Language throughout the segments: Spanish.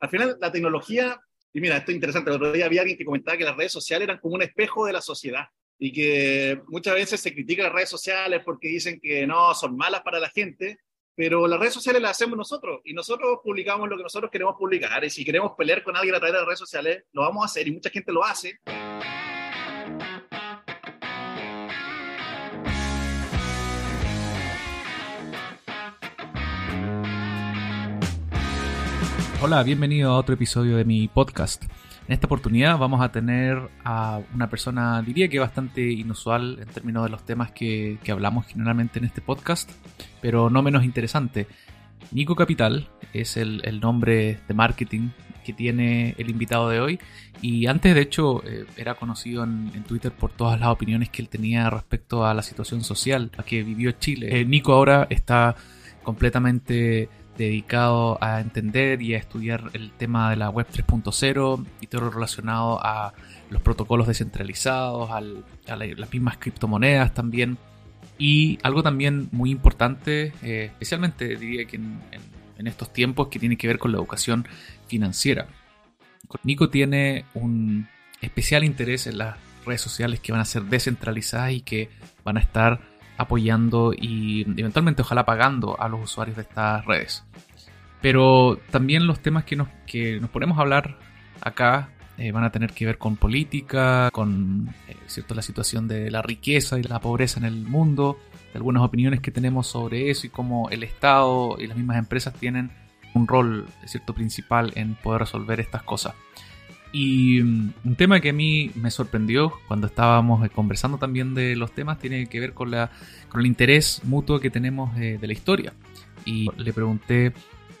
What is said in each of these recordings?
al final la tecnología, y mira, esto es interesante, el otro día había alguien que comentaba que las redes sociales eran como un espejo de la sociedad y que muchas veces se critica las redes sociales porque dicen que no, son malas para la gente, pero las redes sociales las hacemos nosotros y nosotros publicamos lo que nosotros queremos publicar y si queremos pelear con alguien a través de las redes sociales, lo vamos a hacer y mucha gente lo hace. Hola, bienvenido a otro episodio de mi podcast. En esta oportunidad vamos a tener a una persona, diría que bastante inusual en términos de los temas que, hablamos generalmente en este podcast, pero no menos interesante. Nico Capital es el, nombre de marketing que tiene el invitado de hoy y antes de hecho eh, era conocido en, Twitter por todas las opiniones que él tenía respecto a la situación social a que vivió Chile. Eh, Nico ahora está completamente dedicado a entender y a estudiar el tema de la web 3.0 y todo lo relacionado a los protocolos descentralizados, a las mismas criptomonedas también. Y algo también muy importante, eh, especialmente diría que en, estos tiempos, que tiene que ver con la educación financiera. Nico tiene un especial interés en las redes sociales que van a ser descentralizadas y que van a estar apoyando y eventualmente ojalá pagando a los usuarios de estas redes. Pero también los temas que nos, que nos ponemos a hablar acá eh, van a tener que ver con política, con eh, cierto, la situación de la riqueza y la pobreza en el mundo, algunas opiniones que tenemos sobre eso y cómo el Estado y las mismas empresas tienen un rol cierto principal en poder resolver estas cosas. Y mm, un tema que a mí me sorprendió cuando estábamos eh, conversando también de los temas tiene que ver con, la, con el interés mutuo que tenemos de, la historia. Y le pregunté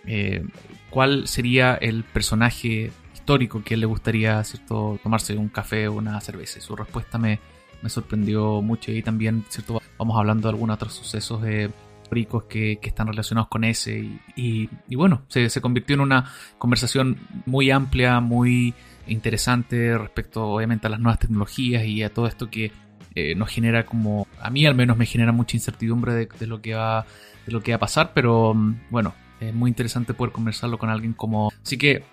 eh, cuál sería el personaje histórico que le gustaría ¿cierto? tomarse un café o una cerveza. Y su respuesta me, me sorprendió mucho y también ¿cierto? vamos hablando de algunos otros sucesos de históricos que, que, están relacionados con ese y, y, bueno, se, se, convirtió en una conversación muy amplia, muy interesante respecto obviamente a las nuevas tecnologías y a todo esto que eh, nos genera como, a mí al menos me genera mucha incertidumbre de, lo que va de lo que va a pasar, pero mm, bueno, es muy interesante poder conversarlo con alguien como... Así que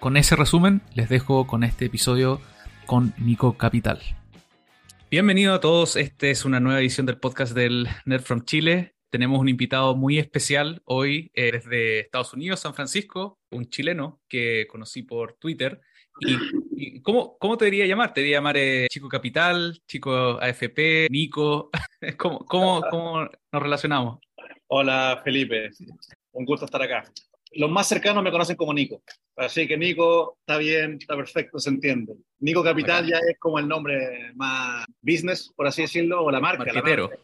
con ese resumen les dejo con este episodio con Nico Capital. Bienvenido a todos, esta es una nueva edición del podcast del Nerd from Chile. Tenemos un invitado muy especial hoy eh, desde Estados Unidos, San Francisco, un chileno que conocí por Twitter ¿Y, cómo, cómo, te debería llamar? ¿Te debería llamar eh, Chico Capital, Chico AFP, Nico? ¿Cómo, cómo, cómo nos relacionamos? Hola Felipe, un gusto estar acá. Los más cercanos me conocen como Nico, así que Nico está bien, está perfecto, se entiende. Nico Capital ya es como el nombre más business, por así decirlo, o la marca. La marca,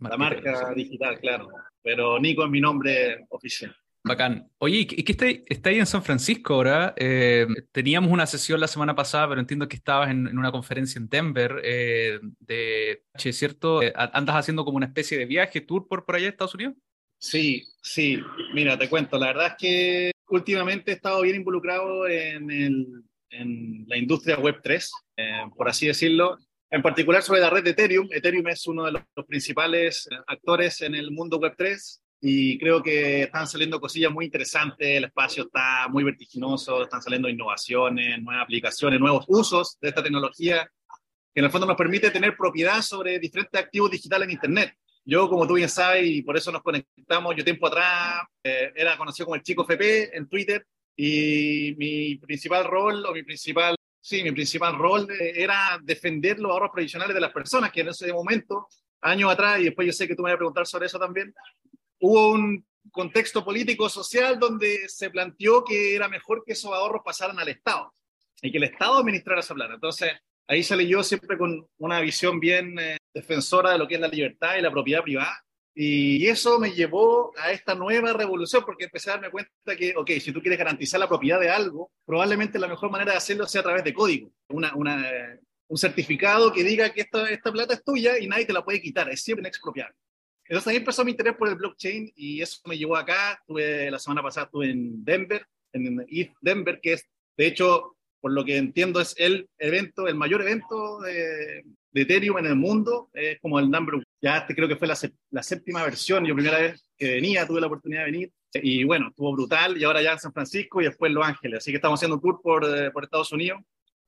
la marca digital, claro. Pero Nico es mi nombre oficial. Bacán. Oye, ¿y qué está, ahí en San Francisco ahora? Eh, teníamos una sesión la semana pasada, pero entiendo que estabas en, una conferencia en Denver eh, de ¿cierto? Eh, ¿Andas haciendo como una especie de viaje, tour por, por allá en Estados Unidos? Sí, sí. Mira, te cuento. La verdad es que últimamente he estado bien involucrado en, en la industria Web3, por así decirlo. En particular sobre la red de Ethereum. Ethereum es uno de los principales actores en el mundo Web3 y creo que están saliendo cosillas muy interesantes, el espacio está muy vertiginoso, están saliendo innovaciones, nuevas aplicaciones, nuevos usos de esta tecnología, que en el fondo nos permite tener propiedad sobre diferentes activos digitales en Internet. Yo, como tú bien sabes, y por eso nos conectamos, yo tiempo atrás eh, era conocido como el chico FP en Twitter, y mi principal rol, o mi principal, sí, mi principal rol eh, era defender los ahorros previsionales de las personas, que en ese momento, años atrás, y después yo sé que tú me vas a preguntar sobre eso también, hubo un contexto político social donde se planteó que era mejor que esos ahorros pasaran al Estado y que el Estado administrara esa plata. Entonces, ahí salí yo siempre con una visión bien eh, defensora de lo que es la libertad y la propiedad privada. Y eso me llevó a esta nueva revolución, porque empecé a darme cuenta que, ok, si tú quieres garantizar la propiedad de algo, probablemente la mejor manera de hacerlo sea a través de código, una, una, un certificado que diga que esta, esta plata es tuya y nadie te la puede quitar, es siempre inexpropiable. Entonces ahí empezó mi interés por el blockchain y eso me llevó acá. Estuve, la semana pasada estuve en Denver, en ETH Denver, que es, de hecho, por lo que entiendo, es el evento, el mayor evento de, Ethereum en el mundo. Es como el number Ya este creo que fue la, la, séptima versión. Yo primera vez que venía, tuve la oportunidad de venir. Y bueno, estuvo brutal y ahora ya en San Francisco y después en Los Ángeles. Así que estamos haciendo un tour por, eh, por Estados Unidos,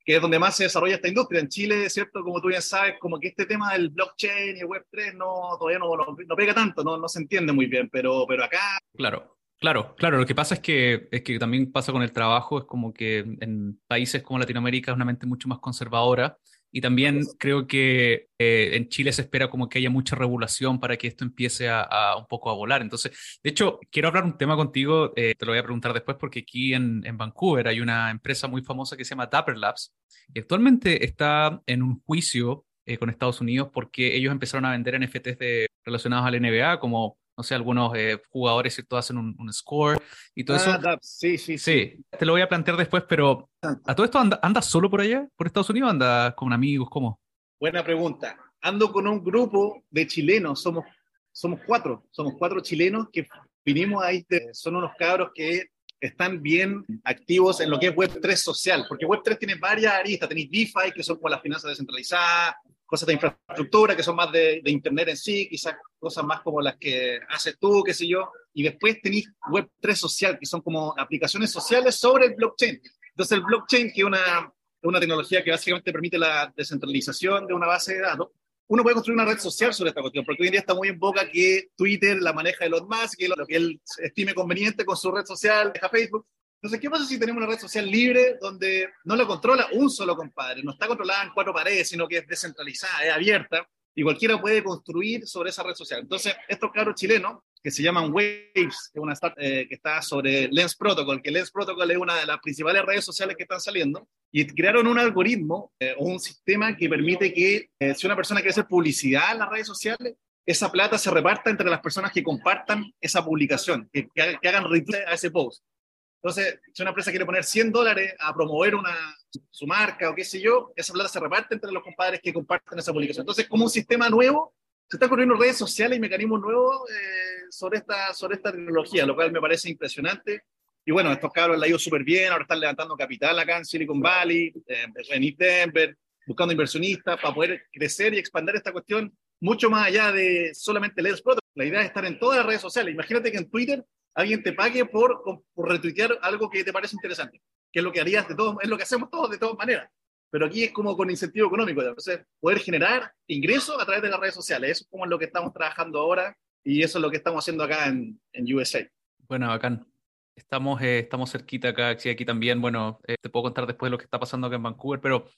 que es donde más se desarrolla esta industria. En Chile, ¿cierto? Como tú bien sabes, como que este tema del blockchain y el Web3 no, todavía no, no, pega tanto, no, no se entiende muy bien, pero, pero acá... Claro. Claro, claro, lo que pasa es que, es que también pasa con el trabajo, es como que en países como Latinoamérica es una mente mucho más conservadora y también creo que eh, en Chile se espera como que haya mucha regulación para que esto empiece a, un poco a volar. Entonces, de hecho, quiero hablar un tema contigo, eh, te lo voy a preguntar después, porque aquí en, en, Vancouver hay una empresa muy famosa que se llama Dapper Labs y actualmente está en un juicio eh, con Estados Unidos porque ellos empezaron a vender NFTs de, relacionados al NBA como no sé, algunos eh, jugadores ¿cierto? hacen un, score y todo eso. Ah, sí, sí, sí, te lo voy a plantear después, pero ¿a todo esto andas anda solo por allá, por Estados Unidos, andas con amigos, cómo? Buena pregunta. Ando con un grupo de chilenos, somos, somos cuatro, somos cuatro chilenos que vinimos ahí, son unos cabros que están bien activos en lo que es Web3 social, porque Web3 tiene varias aristas, tenéis DeFi, que son como las finanzas descentralizadas, cosas de infraestructura que son más de, Internet en sí, quizás cosas más como las que haces tú, qué sé yo, y después tenéis Web3 social, que son como aplicaciones sociales sobre el blockchain. Entonces el blockchain, que es una, una tecnología que básicamente permite la descentralización de una base de datos, uno puede construir una red social sobre esta cuestión, porque hoy en día está muy en boca que Twitter la maneja Elon Musk, que lo que él estime conveniente con su red social, deja Facebook, entonces, ¿qué pasa si tenemos una red social libre donde no la controla un solo compadre? No está controlada en cuatro paredes, sino que es descentralizada, es abierta y cualquiera puede construir sobre esa red social. Entonces, estos caros chilenos, que se llaman Waves, que es una startup eh, que está sobre Lens Protocol, que Lens Protocol es una de las principales redes sociales que están saliendo, y crearon un algoritmo eh, o un sistema que permite que eh, si una persona quiere hacer publicidad en las redes sociales, esa plata se reparta entre las personas que compartan esa publicación, que, que hagan retweet a ese post. Entonces, si una empresa quiere poner 100 dólares a promover una, su marca o qué sé yo, esa plata se reparte entre los compadres que comparten esa publicación. Entonces, como un sistema nuevo, se están corriendo redes sociales y mecanismos nuevos eh, sobre, esta, sobre esta tecnología, lo cual me parece impresionante. Y bueno, estos cabros la ha ido súper bien, ahora están levantando capital acá en Silicon Valley, eh, en East Denver, buscando inversionistas para poder crecer y expandir esta cuestión mucho más allá de solamente Let's Protocol. La idea es estar en todas las redes sociales. Imagínate que en Twitter alguien te pague por, por retuitear algo que te parece interesante, que es lo que harías de todos, es lo que hacemos todos de todas maneras. Pero aquí es como con incentivo económico, entonces poder generar ingresos a través de las redes sociales. Eso es como lo que estamos trabajando ahora y eso es lo que estamos haciendo acá en, en USA. Bueno, bacán. Estamos, eh, estamos cerquita acá, sí, aquí también. Bueno, eh, te puedo contar después lo que está pasando acá en Vancouver, pero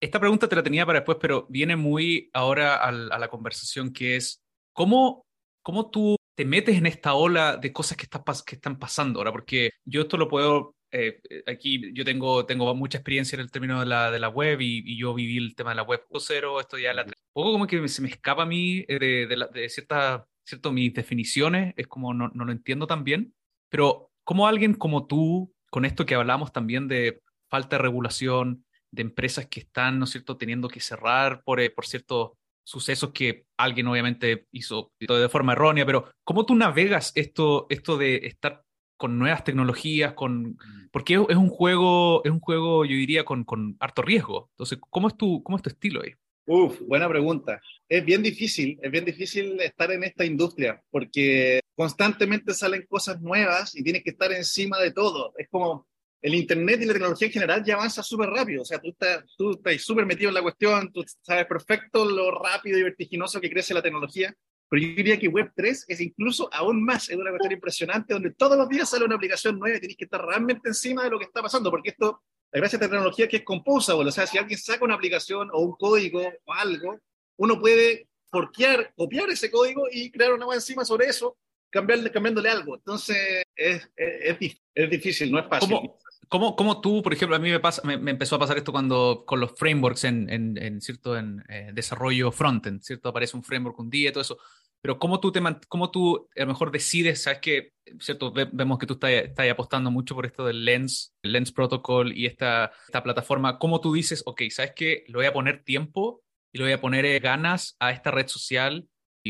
esta pregunta te la tenía para después, pero viene muy ahora a la conversación que es, ¿cómo, cómo tú te metes en esta ola de cosas que, que están pasando ahora, porque yo esto lo puedo, eh, aquí yo tengo, tengo mucha experiencia en el término de la, de la web y, yo viví el tema de la web 2.0, esto ya la... Un poco como que se me escapa a mí eh, de, de, de ciertas, cierto, mis definiciones, es como no, no lo entiendo tan bien, pero como alguien como tú, con esto que hablamos también de falta de regulación, de empresas que están, ¿no es cierto?, teniendo que cerrar por, eh, por ciertos sucesos que alguien obviamente hizo de forma errónea, pero ¿cómo tú navegas esto, esto de estar con nuevas tecnologías, con mm. porque es, un juego, es un juego, yo diría, con, con harto riesgo. Entonces, ¿cómo es tu, cómo es tu estilo ahí? Uf, buena pregunta. Es bien difícil, es bien difícil estar en esta industria porque constantemente salen cosas nuevas y tienes que estar encima de todo. Es como el Internet y la tecnología en general ya avanza súper rápido. O sea, tú estás tú estás súper metido en la cuestión, tú sabes perfecto lo rápido y vertiginoso que crece la tecnología. Pero yo diría que Web3 es incluso aún más, es una cuestión impresionante donde todos los días sale una aplicación nueva y tienes que estar realmente encima de lo que está pasando, porque esto, la gracia de tecnología es que es composable, o sea, si alguien saca una aplicación o un código o algo, uno puede forquear, copiar ese código y crear una nueva encima sobre eso, cambiarle, cambiándole algo. Entonces, es, es, es, difícil, no es fácil. ¿Cómo, ¿Cómo, tú, por ejemplo, a mí me, pasa, me, empezó a pasar esto cuando con los frameworks en, en, en cierto en eh, desarrollo frontend, ¿cierto? Aparece un framework un día y todo eso. Pero ¿cómo tú, te, cómo tú a lo mejor decides, sabes que, ¿cierto? vemos que tú estás, estás, apostando mucho por esto del Lens, el Lens Protocol y esta, esta plataforma. ¿Cómo tú dices, ok, sabes que le voy a poner tiempo y le voy a poner eh, ganas a esta red social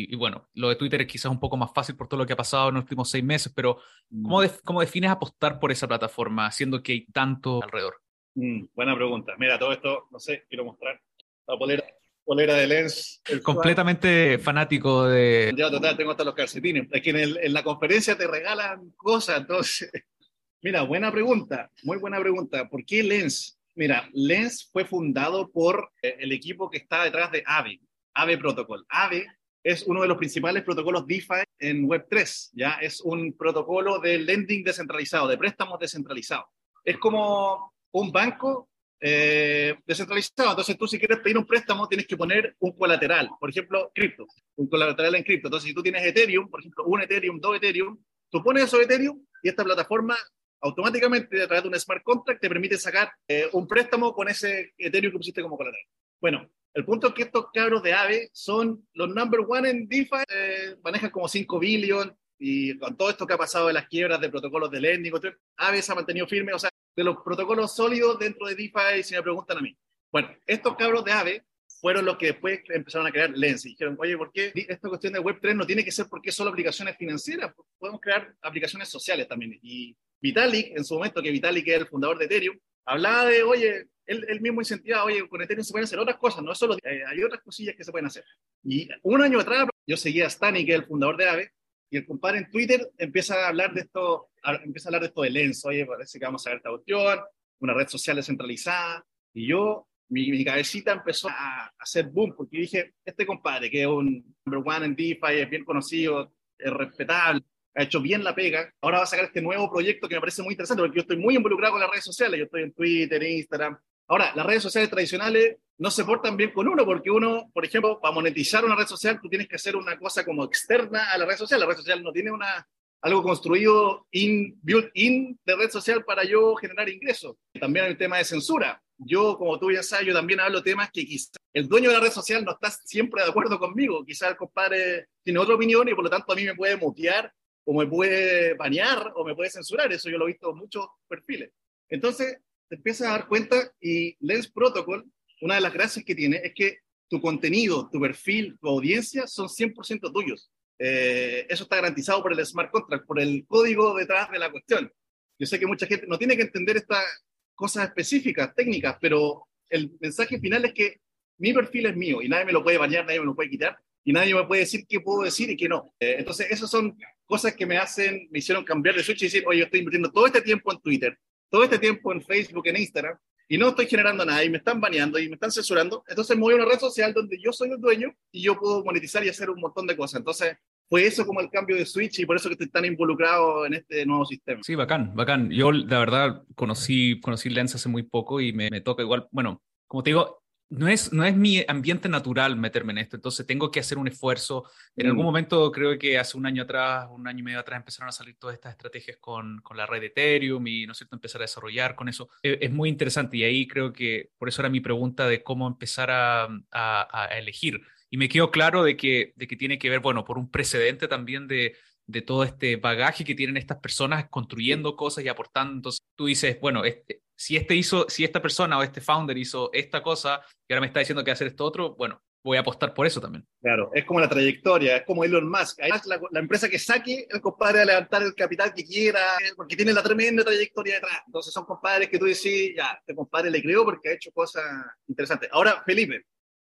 y, bueno, lo de Twitter es quizás un poco más fácil por todo lo que ha pasado en los últimos seis meses, pero ¿cómo, mm. cómo defines apostar por esa plataforma, siendo que hay tanto alrededor? Mm, buena pregunta. Mira, todo esto, no sé, quiero mostrar. Voy a poner, polera de Lens. Completamente fanático de... Ya, total, tengo hasta los calcetines. Es que en, en la conferencia te regalan cosas, entonces... Mira, buena pregunta, muy buena pregunta. ¿Por qué Lens? Mira, Lens fue fundado por eh, el equipo que está detrás de AVE, AVE Protocol. AVE es uno de los principales protocolos DeFi en Web3, ¿ya? Es un protocolo de lending descentralizado, de préstamos descentralizados. Es como un banco eh, descentralizado. Entonces, tú si quieres pedir un préstamo, tienes que poner un colateral. Por ejemplo, cripto, un colateral en cripto. Entonces, si tú tienes Ethereum, por ejemplo, un Ethereum, dos Ethereum, tú pones eso Ethereum y esta plataforma automáticamente a través de un smart contract te permite sacar eh, un préstamo con ese Ethereum que pusiste como colateral. Bueno, el punto es que estos cabros de AVE son los number one en DeFi, eh, manejan como 5 billion y con todo esto que ha pasado de las quiebras de protocolos de lending, AVE se ha mantenido firme, o sea, de los protocolos sólidos dentro de DeFi, si me preguntan a mí. Bueno, estos cabros de AVE fueron los que después empezaron a crear Lens y dijeron, oye, ¿por qué esta cuestión de Web3 no tiene que ser porque solo aplicaciones financieras? Podemos crear aplicaciones sociales también. Y Vitalik, en su momento, que Vitalik es el fundador de Ethereum, hablaba de, oye, él, mismo incentivaba, oye, con Ethereum se pueden hacer otras cosas, no solo, eh, hay otras cosillas que se pueden hacer. Y un año atrás yo seguía a Stani, que es el fundador de AVE, y el compadre en Twitter empieza a hablar de esto, empieza a hablar de esto de Lens, oye, parece que vamos a ver esta cuestión, una red social descentralizada, y yo, mi, mi cabecita empezó a, hacer boom, porque dije, este compadre, que es un number one en DeFi, es bien conocido, es respetable, ha hecho bien la pega. Ahora va a sacar este nuevo proyecto que me parece muy interesante porque yo estoy muy involucrado con las redes sociales. Yo estoy en Twitter, Instagram. Ahora, las redes sociales tradicionales no se portan bien con uno porque uno, por ejemplo, para monetizar una red social, tú tienes que hacer una cosa como externa a la red social. La red social no tiene una, algo construido in, built in de red social para yo generar ingresos. También un tema de censura. Yo, como tú ya sabes, yo también hablo temas que quizás el dueño de la red social no está siempre de acuerdo conmigo. Quizás el compadre tiene otra opinión y por lo tanto a mí me puede mutear o me puede bañar o me puede censurar. Eso yo lo he visto en muchos perfiles. Entonces, te empiezas a dar cuenta y Lens Protocol, una de las gracias que tiene es que tu contenido, tu perfil, tu audiencia son 100% tuyos. Eh, eso está garantizado por el smart contract, por el código detrás de la cuestión. Yo sé que mucha gente no tiene que entender estas cosas específicas, técnicas, pero el mensaje final es que mi perfil es mío y nadie me lo puede bañar, nadie me lo puede quitar y nadie me puede decir qué puedo decir y qué no. Eh, entonces, esas son cosas que me hacen, me hicieron cambiar de switch y decir, oye, yo estoy invirtiendo todo este tiempo en Twitter, todo este tiempo en Facebook, en Instagram, y no estoy generando nada, y me están baneando, y me están censurando, entonces me voy a una red social donde yo soy el dueño y yo puedo monetizar y hacer un montón de cosas. Entonces, fue eso como el cambio de switch y por eso que estoy tan involucrado en este nuevo sistema. Sí, bacán, bacán. Yo, la verdad, conocí, conocí Lens hace muy poco y me, me toca igual, bueno, como te digo, no es, no es mi ambiente natural meterme en esto, entonces tengo que hacer un esfuerzo. En algún mm. momento, creo que hace un año atrás, un año y medio atrás, empezaron a salir todas estas estrategias con, con la red de Ethereum y, ¿no es cierto?, empezar a desarrollar con eso. Es, es, muy interesante y ahí creo que, por eso era mi pregunta de cómo empezar a, a, a elegir. Y me quedó claro de que, de que tiene que ver, bueno, por un precedente también de, de todo este bagaje que tienen estas personas construyendo cosas y aportando. Entonces tú dices, bueno, este, si, este hizo, si esta persona o este founder hizo esta cosa y ahora me está diciendo que hacer esto otro, bueno, voy a apostar por eso también. Claro, es como la trayectoria, es como Elon Musk. La, la, empresa que saque, el compadre a levantar el capital que quiera, porque tiene la tremenda trayectoria detrás. Entonces son compadres que tú decís, ya, este compadre le creo porque ha hecho cosas interesantes. Ahora, Felipe,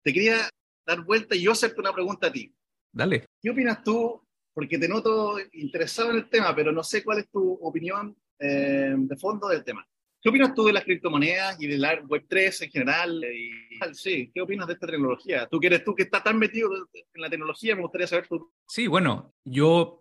te quería dar vuelta y yo hacerte una pregunta a ti. Dale. ¿Qué opinas tú porque te noto interesado en el tema, pero no sé cuál es tu opinión eh, de fondo del tema. ¿Qué opinas tú de las criptomonedas y de la Web3 en general? Sí, ¿qué opinas de esta tecnología? Tú que eres tú que estás tan metido en la tecnología, me gustaría saber tú. Sí, bueno, yo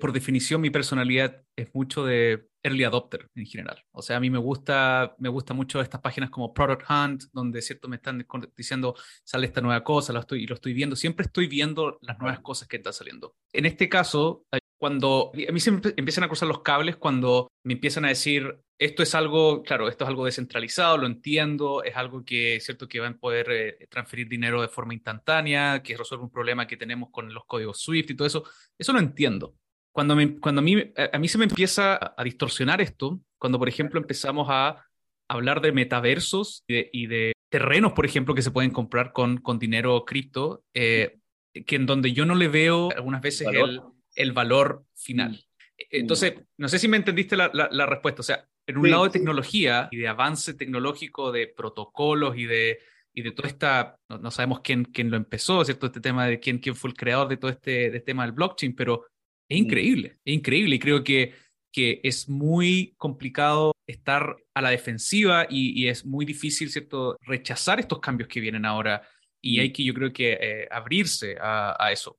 por definición mi personalidad es mucho de early adopter en general. O sea, a mí me gusta, me gusta mucho estas páginas como Product Hunt, donde cierto me están diciendo sale esta nueva cosa, lo estoy, lo estoy viendo. Siempre estoy viendo las nuevas cosas que están saliendo. En este caso, cuando a mí se empiezan a cruzar los cables cuando me empiezan a decir esto es algo, claro, esto es algo descentralizado, lo entiendo, es algo que es cierto que van a poder eh, transferir dinero de forma instantánea, que resuelve un problema que tenemos con los códigos SWIFT y todo eso, eso lo entiendo. Cuando, me, cuando a, mí, a mí se me empieza a distorsionar esto, cuando por ejemplo empezamos a hablar de metaversos y de, terrenos, por ejemplo, que se pueden comprar con, con dinero cripto, eh, que en donde yo no le veo algunas veces el, el valor final. Mm. Entonces, no sé si me entendiste la, la, respuesta. O sea, en un lado de tecnología y de avance tecnológico, de protocolos y de, y de toda esta, no, sabemos quién, quién lo empezó, ¿cierto? Este tema de quién, quién fue el creador de todo este, de tema del blockchain, pero es increíble, es increíble y creo que, que es muy complicado estar a la defensiva y, y, es muy difícil, ¿cierto?, rechazar estos cambios que vienen ahora y hay que, yo creo que, eh, abrirse a, a eso.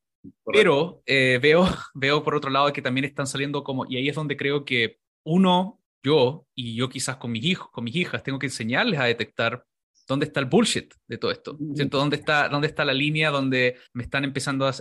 Pero eh, veo, veo por otro lado que también están saliendo como, y ahí es donde creo que uno, yo y yo quizás con mis hijos, con mis hijas, tengo que enseñarles a detectar dónde está el bullshit de todo esto, ¿cierto? ¿Dónde está, dónde está la línea donde me están empezando a,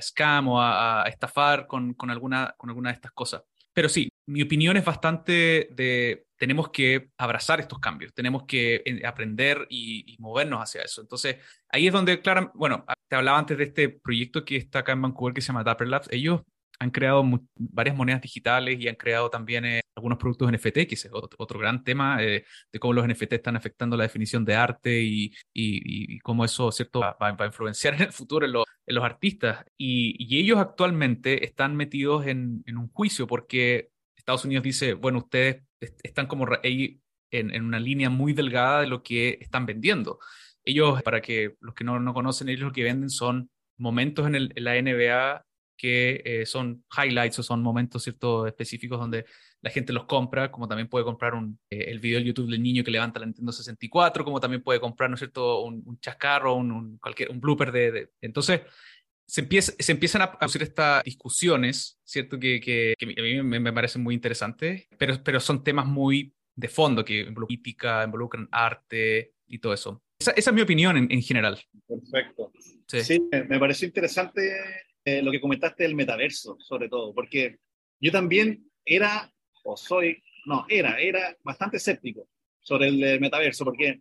scam o a, estafar con, con, alguna, con alguna de estas cosas? Pero sí, mi opinión es bastante de tenemos que abrazar estos cambios, tenemos que eh, aprender y, y movernos hacia eso. Entonces, ahí es donde, claro, bueno, te hablaba antes de este proyecto que está acá en Vancouver que se llama Dapper Labs. Ellos han creado varias monedas digitales y han creado también eh, algunos productos NFT, que es otro, gran tema eh, de cómo los NFT están afectando la definición de arte y, y, cómo eso ¿cierto? Va, a influenciar en el futuro en, en los artistas. Y, ellos actualmente están metidos en, en, un juicio porque Estados Unidos dice, bueno, ustedes están como ahí en, en, una línea muy delgada de lo que están vendiendo. Ellos, para que los que no, no conocen, ellos lo que venden son momentos en, el, en la NBA que eh, son highlights o son momentos ciertos específicos donde la gente los compra, como también puede comprar un, eh, el video de YouTube del niño que levanta la Nintendo 64, como también puede comprar, ¿no es cierto?, un, un chascarro, un, un, cualquier, un blooper de, Entonces, se, empieza, se empiezan a hacer estas discusiones, ¿cierto?, que, que, a mí me, me, parecen muy interesantes, pero, pero son temas muy de fondo, que involucran política, involucran arte y todo eso. Esa, esa es mi opinión en, en general. Perfecto. Sí, sí me pareció interesante eh, lo que comentaste del metaverso, sobre todo, porque yo también era, o soy, no, era, era bastante escéptico sobre el metaverso, porque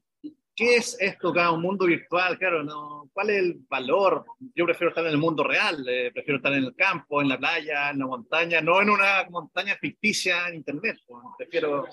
¿qué es esto cada un mundo virtual? Claro, no, ¿cuál es el valor? Yo prefiero estar en el mundo real, eh, prefiero estar en el campo, en la playa, en la montaña, no en una montaña ficticia en internet, pues, prefiero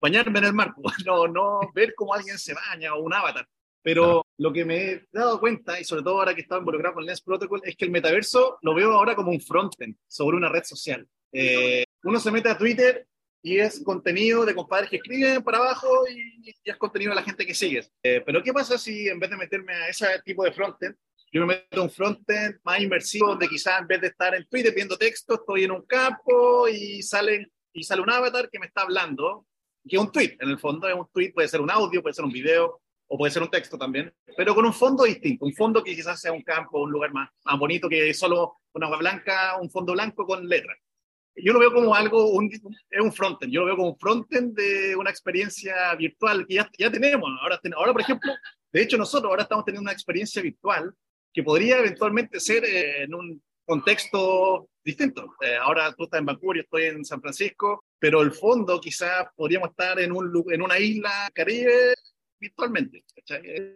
bañarme en el mar, pues, no, no ver cómo alguien se baña o un avatar. Pero lo que me he dado cuenta, y sobre todo ahora que estaba involucrado con Lens Protocol, es que el metaverso lo veo ahora como un frontend sobre una red social. Eh, uno se mete a Twitter y es contenido de compadres que escriben para abajo y, es contenido de la gente que sigues. Eh, pero ¿qué pasa si en vez de meterme a ese tipo de frontend, yo me meto a un frontend más inmersivo donde quizás en vez de estar en Twitter viendo texto, estoy en un campo y, salen, y sale un avatar que me está hablando, que es un tweet, en el fondo es un tweet, puede ser un audio, puede ser un video, o puede ser un texto también, pero con un fondo distinto, un fondo que quizás sea un campo, un lugar más, más bonito que solo una agua blanca, un fondo blanco con letras. Yo lo veo como algo, un, es un frontend, yo lo veo como un frontend de una experiencia virtual que ya, ya tenemos. Ahora, ahora, por ejemplo, de hecho nosotros ahora estamos teniendo una experiencia virtual que podría eventualmente ser eh, en un contexto distinto. Eh, ahora tú estás en Vancouver, yo estoy en San Francisco, pero el fondo quizás podríamos estar en, un, en una isla caribe virtualmente.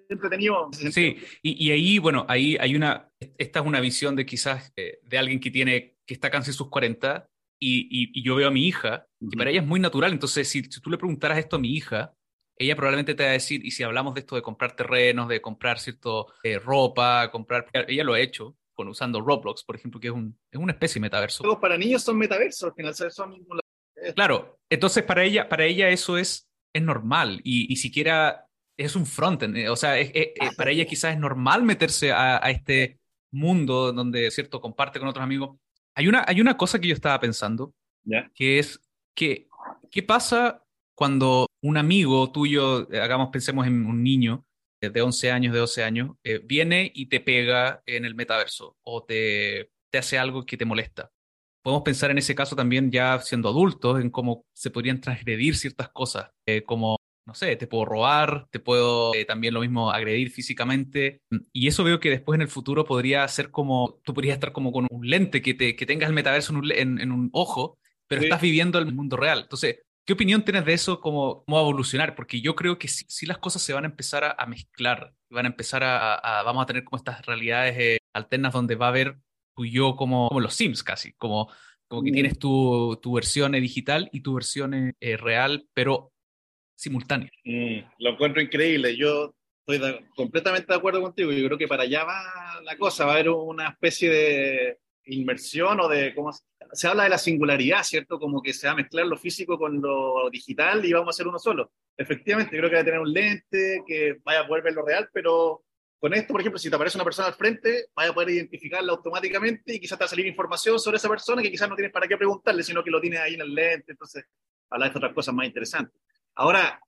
entretenido. Sí, y, y, ahí, bueno, ahí hay una, esta es una visión de quizás eh, de alguien que tiene, que está casi sus 40 y, y, yo veo a mi hija, que para ella es muy natural, entonces si, si, tú le preguntaras esto a mi hija, ella probablemente te va a decir, y si hablamos de esto de comprar terrenos, de comprar cierto eh, ropa, comprar, ella lo ha hecho, con, usando Roblox, por ejemplo, que es, un, es una especie de metaverso. Los para niños son metaversos, al final son... Claro, entonces para ella, para ella eso es, es normal y, y siquiera es un frontend, eh, o sea, eh, para ella quizás es normal meterse a, este mundo donde, ¿cierto?, comparte con otros amigos. Hay una, hay una cosa que yo estaba pensando, que es que, ¿qué pasa cuando un amigo tuyo, eh, hagamos, pensemos en un niño de 11 años, de 12 años, viene y te pega en el metaverso o te, te hace algo que te molesta? podemos pensar en ese caso también ya siendo adultos, en cómo se podrían transgredir ciertas cosas, como no sé, te puedo robar, te puedo eh, también lo mismo agredir físicamente. Y eso veo que después en el futuro podría ser como, tú podrías estar como con un lente que, te, que tengas el metaverso en un, en, un ojo, pero estás viviendo el mundo real. Entonces, ¿qué opinión tienes de eso? ¿Cómo, cómo va a evolucionar? Porque yo creo que sí, las cosas se van a empezar a, mezclar, van a empezar a, vamos a tener como estas realidades eh, alternas donde va a haber tú y yo como, como los Sims casi, como como que tienes tu, tu versión digital y tu versión eh, real, pero simultáneo. Mm, lo encuentro increíble. Yo estoy completamente de acuerdo contigo. Yo creo que para allá va la cosa. Va a haber una especie de, inmersión o de cómo se habla de la singularidad, ¿cierto? Como que se va a mezclar lo físico con lo digital y vamos a hacer uno solo. Efectivamente, creo que va a tener un lente que vaya a poder ver lo real, pero con esto, por ejemplo, si te aparece una persona al frente, vaya a poder identificarla automáticamente y quizás te va a salir información sobre esa persona que quizás no tienes para qué preguntarle, sino que lo tienes ahí en el lente, entonces habla de otras cosas más interesantes. Ahora,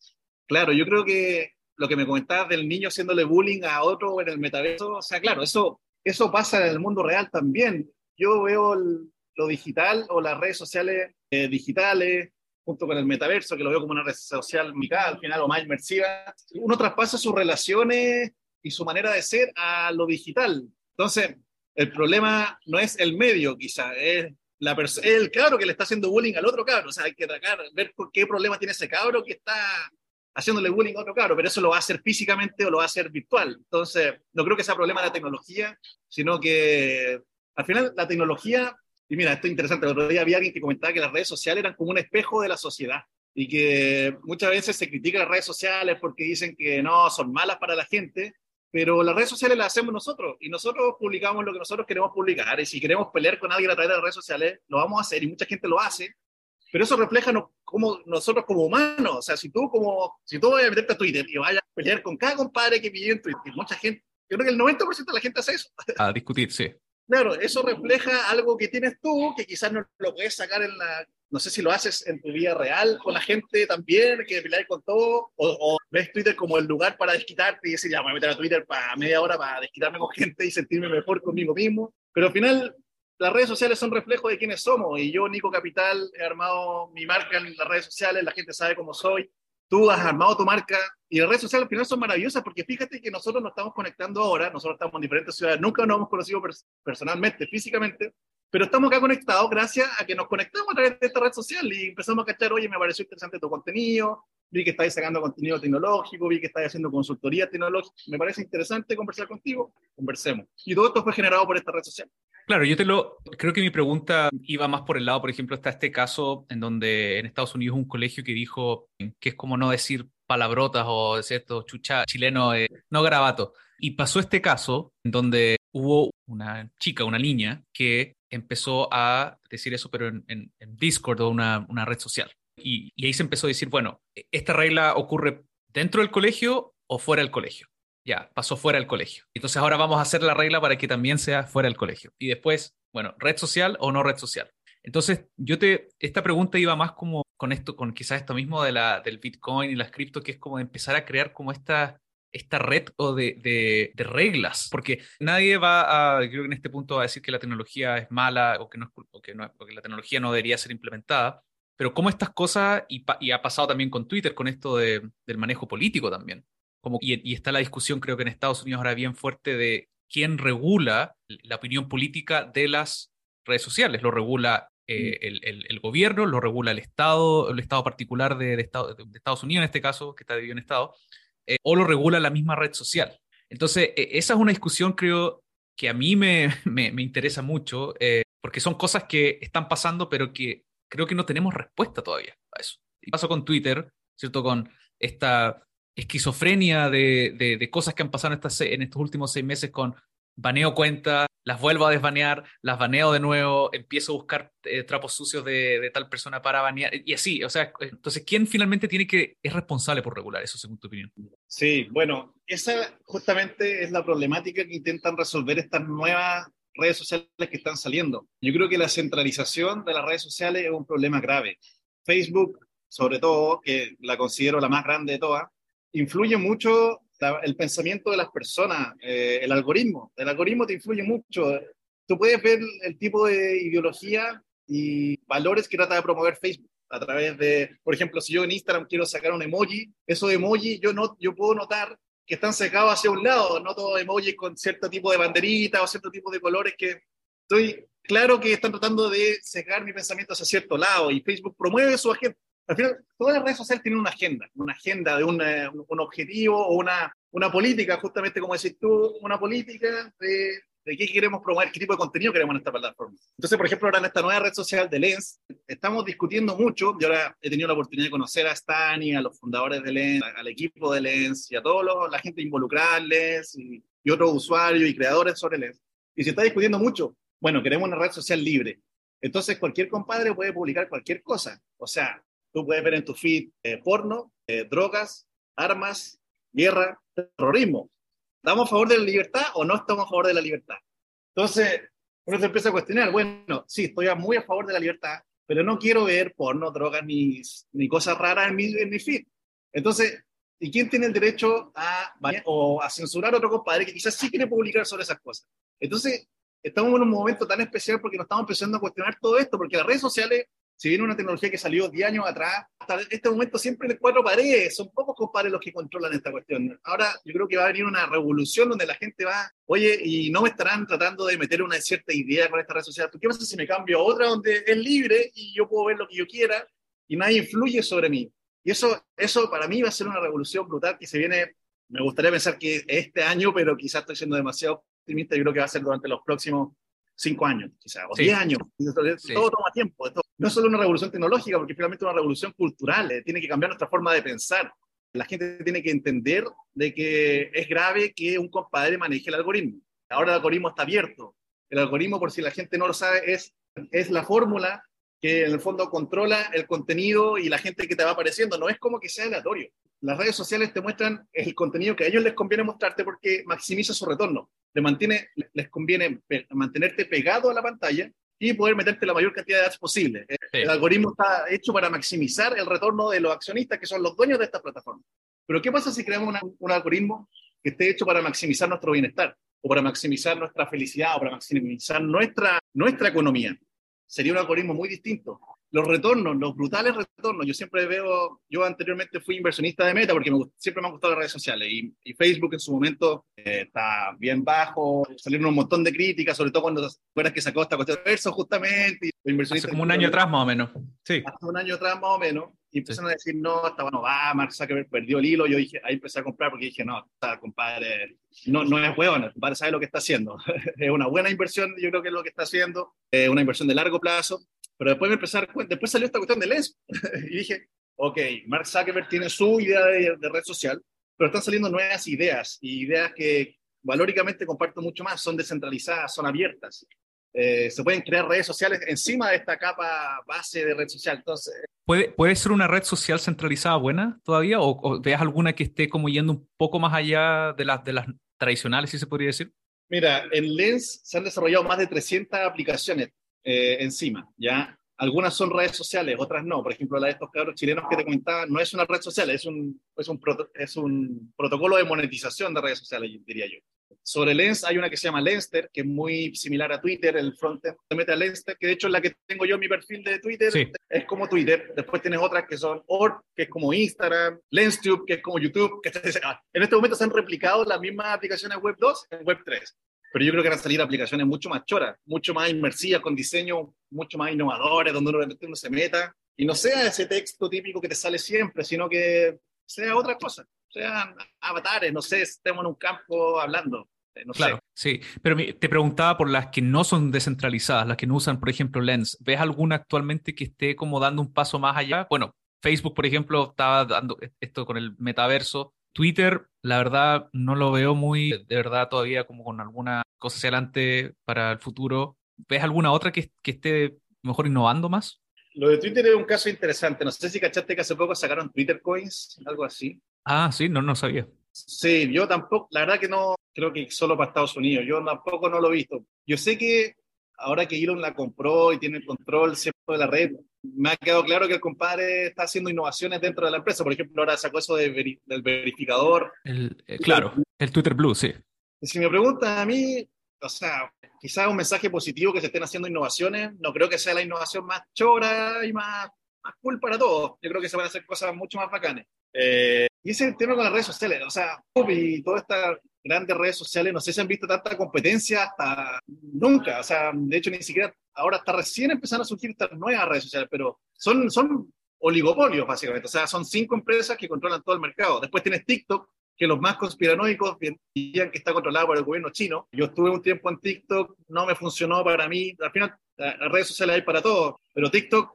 claro, yo creo que lo que me comentabas del niño haciéndole bullying a otro en el metaverso, o sea, claro, eso, eso pasa en el mundo real también yo veo lo digital o las redes sociales eh, digitales junto con el metaverso, que lo veo como una red social mica, al final o más inmersiva, uno traspasa sus relaciones y su manera de ser a lo digital. Entonces, el problema no es el medio, quizá, es la el cabro que le está haciendo bullying al otro cabro. O sea, hay que tratar, ver por qué problema tiene ese cabro que está haciéndole bullying a otro cabro, pero eso lo va a hacer físicamente o lo va a hacer virtual. Entonces, no creo que sea problema de la tecnología, sino que al final, la tecnología, y mira, esto es interesante, el otro día había alguien que comentaba que las redes sociales eran como un espejo de la sociedad y que muchas veces se critican las redes sociales porque dicen que no, son malas para la gente, pero las redes sociales las hacemos nosotros y nosotros publicamos lo que nosotros queremos publicar y si queremos pelear con alguien a través de las redes sociales, lo vamos a hacer y mucha gente lo hace, pero eso refleja no, como nosotros como humanos, o sea, si tú como, si tú vas a meterte a Twitter y vayas a pelear con cada compadre que pide en Twitter, mucha gente, yo creo que el 90% de la gente hace eso. A discutir, sí. Claro, eso refleja algo que tienes tú, que quizás no lo puedes sacar en la, no sé si lo haces en tu vida real con la gente también, que pelear con todo, o, ves Twitter como el lugar para desquitarte y decir, ya, me voy a meter a Twitter para media hora para desquitarme con gente y sentirme mejor conmigo mismo. Pero al final, las redes sociales son reflejo de quiénes somos y yo, Nico Capital, he armado mi marca en las redes sociales, la gente sabe cómo soy, tú has armado tu marca y las redes sociales al final son maravillosas porque fíjate que nosotros nos estamos conectando ahora, nosotros estamos en diferentes ciudades, nunca nos hemos conocido personalmente, físicamente, pero estamos acá conectados gracias a que nos conectamos a través de esta red social y empezamos a cachar, oye, me pareció interesante tu contenido, vi que estáis sacando contenido tecnológico, vi que estáis haciendo consultoría tecnológica, me parece interesante conversar contigo, conversemos. Y todo esto fue generado por esta red social. Claro, yo te lo creo que mi pregunta iba más por el lado, por ejemplo, está este caso en donde en Estados Unidos un colegio que dijo que es como no decir palabrotas o cierto chucha chileno eh, no grabato. Y pasó este caso en donde hubo una chica, una niña, que empezó a decir eso, pero en, Discord o una, una red social. Y, y ahí se empezó a decir, bueno, esta regla ocurre dentro del colegio o fuera del colegio. Ya, pasó fuera del colegio. Entonces ahora vamos a hacer la regla para que también sea fuera del colegio. Y después, bueno, red social o no red social. Entonces, yo te, esta pregunta iba más como con esto, con quizás esto mismo de la, del Bitcoin y las cripto, que es como de empezar a crear como esta, esta red o de, de, reglas, porque nadie va a, creo que en este punto va a decir que la tecnología es mala o que, no, o que, no, o que la tecnología no debería ser implementada, pero como estas cosas, y, y ha pasado también con Twitter, con esto de, del manejo político también, como, y, está la discusión creo que en Estados Unidos ahora bien fuerte de quién regula la opinión política de las redes sociales. Lo regula eh, mm. el, el, gobierno, lo regula el Estado, el Estado particular de, de, Estados Unidos en este caso, que está dividido en Estado, eh, o lo regula la misma red social. Entonces, e, esa es una discusión creo que a mí me, me, me interesa mucho, eh, porque son cosas que están pasando, pero que creo que no tenemos respuesta todavía a eso. Y pasó con Twitter, ¿cierto? Con esta esquizofrenia de, de, cosas que han pasado en, estos últimos seis meses con baneo cuentas, las vuelvo a desbanear, las baneo de nuevo, empiezo a buscar eh, trapos sucios de, tal persona para banear, y así, o sea, entonces, ¿quién finalmente tiene que, es responsable por regular eso, según tu opinión? Sí, bueno, esa justamente es la problemática que intentan resolver estas nuevas redes sociales que están saliendo. Yo creo que la centralización de las redes sociales es un problema grave. Facebook, sobre todo, que la considero la más grande de todas, influye mucho el pensamiento de las personas, eh, el algoritmo. El algoritmo te influye mucho. Tú puedes ver el tipo de ideología y valores que trata de promover Facebook a través de, por ejemplo, si yo en Instagram quiero sacar un emoji, esos emoji yo, no, yo puedo notar que están secados hacia un lado, no emojis con cierto tipo de banderita o cierto tipo de colores que estoy claro que están tratando de secar mi pensamiento hacia cierto lado y Facebook promueve su agenda al final, todas las redes sociales tienen una agenda, una agenda de un, objetivo o una, una política, justamente como decís tú, una política de, de qué queremos promover, qué tipo de contenido queremos en esta plataforma. Entonces, por ejemplo, ahora en esta nueva red social de Lens, estamos discutiendo mucho, yo ahora he tenido la oportunidad de conocer a Stani, a los fundadores de Lens, al equipo de Lens y a toda la gente involucrada en Lens y, y otros usuarios y creadores sobre Lens. Y se está discutiendo mucho Bueno, queremos una red social libre. Entonces cualquier compadre puede publicar cualquier cosa. O sea, tú puedes ver en tu feed eh, porno, eh, drogas, armas, guerra, terrorismo. ¿Estamos a favor de la libertad o no estamos a favor de la libertad? Entonces, uno se empieza a cuestionar, bueno, sí, estoy muy a favor de la libertad, pero no quiero ver porno, drogas ni, ni cosas raras en mi, en mi feed. Entonces, ¿y quién tiene el derecho a, o a censurar a otro compadre que quizás sí quiere publicar sobre esas cosas? Entonces, estamos en un momento tan especial porque nos estamos empezando a cuestionar todo esto, porque las redes sociales, si bien una tecnología que salió 10 años atrás, hasta este momento siempre de cuatro paredes, son pocos compadres los que controlan esta cuestión. Ahora yo creo que va a venir una revolución donde la gente va, oye, y no me estarán tratando de meter una cierta idea con esta red social. ¿Qué pasa si me cambio a otra donde es libre y yo puedo ver lo que yo quiera y nadie influye sobre mí? Y eso, eso para mí va a ser una revolución brutal que se viene, me gustaría pensar que este año, pero quizás estoy siendo demasiado optimista, yo creo que va a ser durante los próximos cinco años, quizás, o diez años. Todo toma tiempo. no es solo una revolución tecnológica, porque finalmente es una revolución cultural. Eh, tiene que cambiar nuestra forma de pensar. La gente tiene que entender de que es grave que un compadre maneje el algoritmo. Ahora el algoritmo está abierto. El algoritmo, por si la gente no lo sabe, es, es la fórmula que en el fondo controla el contenido y la gente que te va apareciendo. No es como que sea aleatorio. Las redes sociales te muestran el contenido que a ellos les conviene mostrarte porque maximiza su retorno mantiene, les conviene mantenerte pegado a la pantalla y poder meterte la mayor cantidad de datos posible. El algoritmo está hecho para maximizar el retorno de los accionistas que son los dueños de esta plataforma. Pero ¿qué pasa si creamos un algoritmo que esté hecho para maximizar nuestro bienestar o para maximizar nuestra felicidad o para maximizar nuestra, nuestra economía? Sería un algoritmo muy distinto los retornos, los brutales retornos. Yo siempre veo, yo anteriormente fui inversionista de Meta porque me, siempre me han gustado las redes sociales y, Facebook en su momento eh, está bien bajo, salieron un montón de críticas, sobre todo cuando fueras que sacó esta cuestión de verso justamente. Hace como un año atrás más o menos. Sí. Hace un año atrás más o menos. Y empezaron a decir, no, estaba no va, Mark Zuckerberg perdió el hilo. Yo dije, ahí empecé a comprar porque dije, no, compadre, no, no es huevo, el compadre sabe lo que está haciendo. es una buena inversión, yo creo que es lo que está haciendo, es una inversión de largo plazo. Pero después me empecé a después salió esta cuestión de Lens y dije, ok, Mark Zuckerberg tiene su idea de, red social, pero están saliendo nuevas ideas y ideas que valóricamente comparto mucho más, son descentralizadas, son abiertas. Eh, se pueden crear redes sociales encima de esta capa base de red social. Entonces, ¿Puede, ¿Puede ser una red social centralizada buena todavía? ¿O, o veas alguna que esté como yendo un poco más allá de las, de las tradicionales, si se podría decir? Mira, en Lens se han desarrollado más de 300 aplicaciones eh, encima, ¿ya? Algunas son redes sociales, otras no. Por ejemplo, la de estos cabros chilenos que te comentaba no es una red social, es un, es un, es un protocolo de monetización de redes sociales, diría yo. Sobre Lens hay una que se llama Lenster, que es muy similar a Twitter, el frontend se mete a Lenster, que de hecho es la que tengo yo en mi perfil de Twitter, es como Twitter. Después tienes otras que son Org, que es como Instagram, LensTube, que es como YouTube. Que en este momento se han replicado las mismas aplicaciones Web 2 en Web 3 pero yo creo que van a salir aplicaciones mucho más choras, mucho más inmersivas, con diseños mucho más innovadores, donde uno, se meta y no sea ese texto típico que te sale siempre, sino que sea otra cosa, sean avatares, no sé, estemos en un campo hablando. Eh, no claro, sí, pero te preguntaba por las que no son descentralizadas, las que no usan, por ejemplo, Lens. ¿Ves alguna actualmente que esté como dando un paso más allá? Bueno, Facebook, por ejemplo, estaba dando esto con el metaverso. Twitter, la verdad, no lo veo muy, de verdad, todavía como con alguna cosa hacia adelante para el futuro. ¿Ves alguna otra que, que esté mejor innovando más? Lo de Twitter es un caso interesante. No sé si cachaste que hace poco sacaron Twitter Coins, algo así. Ah, sí, no, no sabía. Sí, yo tampoco, la verdad que no, creo que solo para Estados Unidos, yo tampoco no lo he visto. Yo sé que ahora que Elon la compró y tiene el control de la red, me ha quedado claro que el compadre está haciendo innovaciones dentro de la empresa. Por ejemplo, ahora sacó eso del verificador. El, eh, claro, el Twitter Blue, sí. Si me preguntan a mí, o sea, quizás un mensaje positivo que se estén haciendo innovaciones, no creo que sea la innovación más chora y más, más cool para todos. Yo creo que se van a hacer cosas mucho más bacanes. Eh, y ese tema con las redes sociales, o sea, y todas estas grandes redes sociales, no sé si han visto tanta competencia hasta nunca, o sea, de hecho ni siquiera, ahora está recién empezando a surgir estas nuevas redes sociales, pero son, son oligopolios básicamente, o sea, son cinco empresas que controlan todo el mercado. Después tienes TikTok, que los más conspiranoicos dirían que está controlado por el gobierno chino. Yo estuve un tiempo en TikTok, no me funcionó para mí. Al final, las redes sociales hay para todos, pero TikTok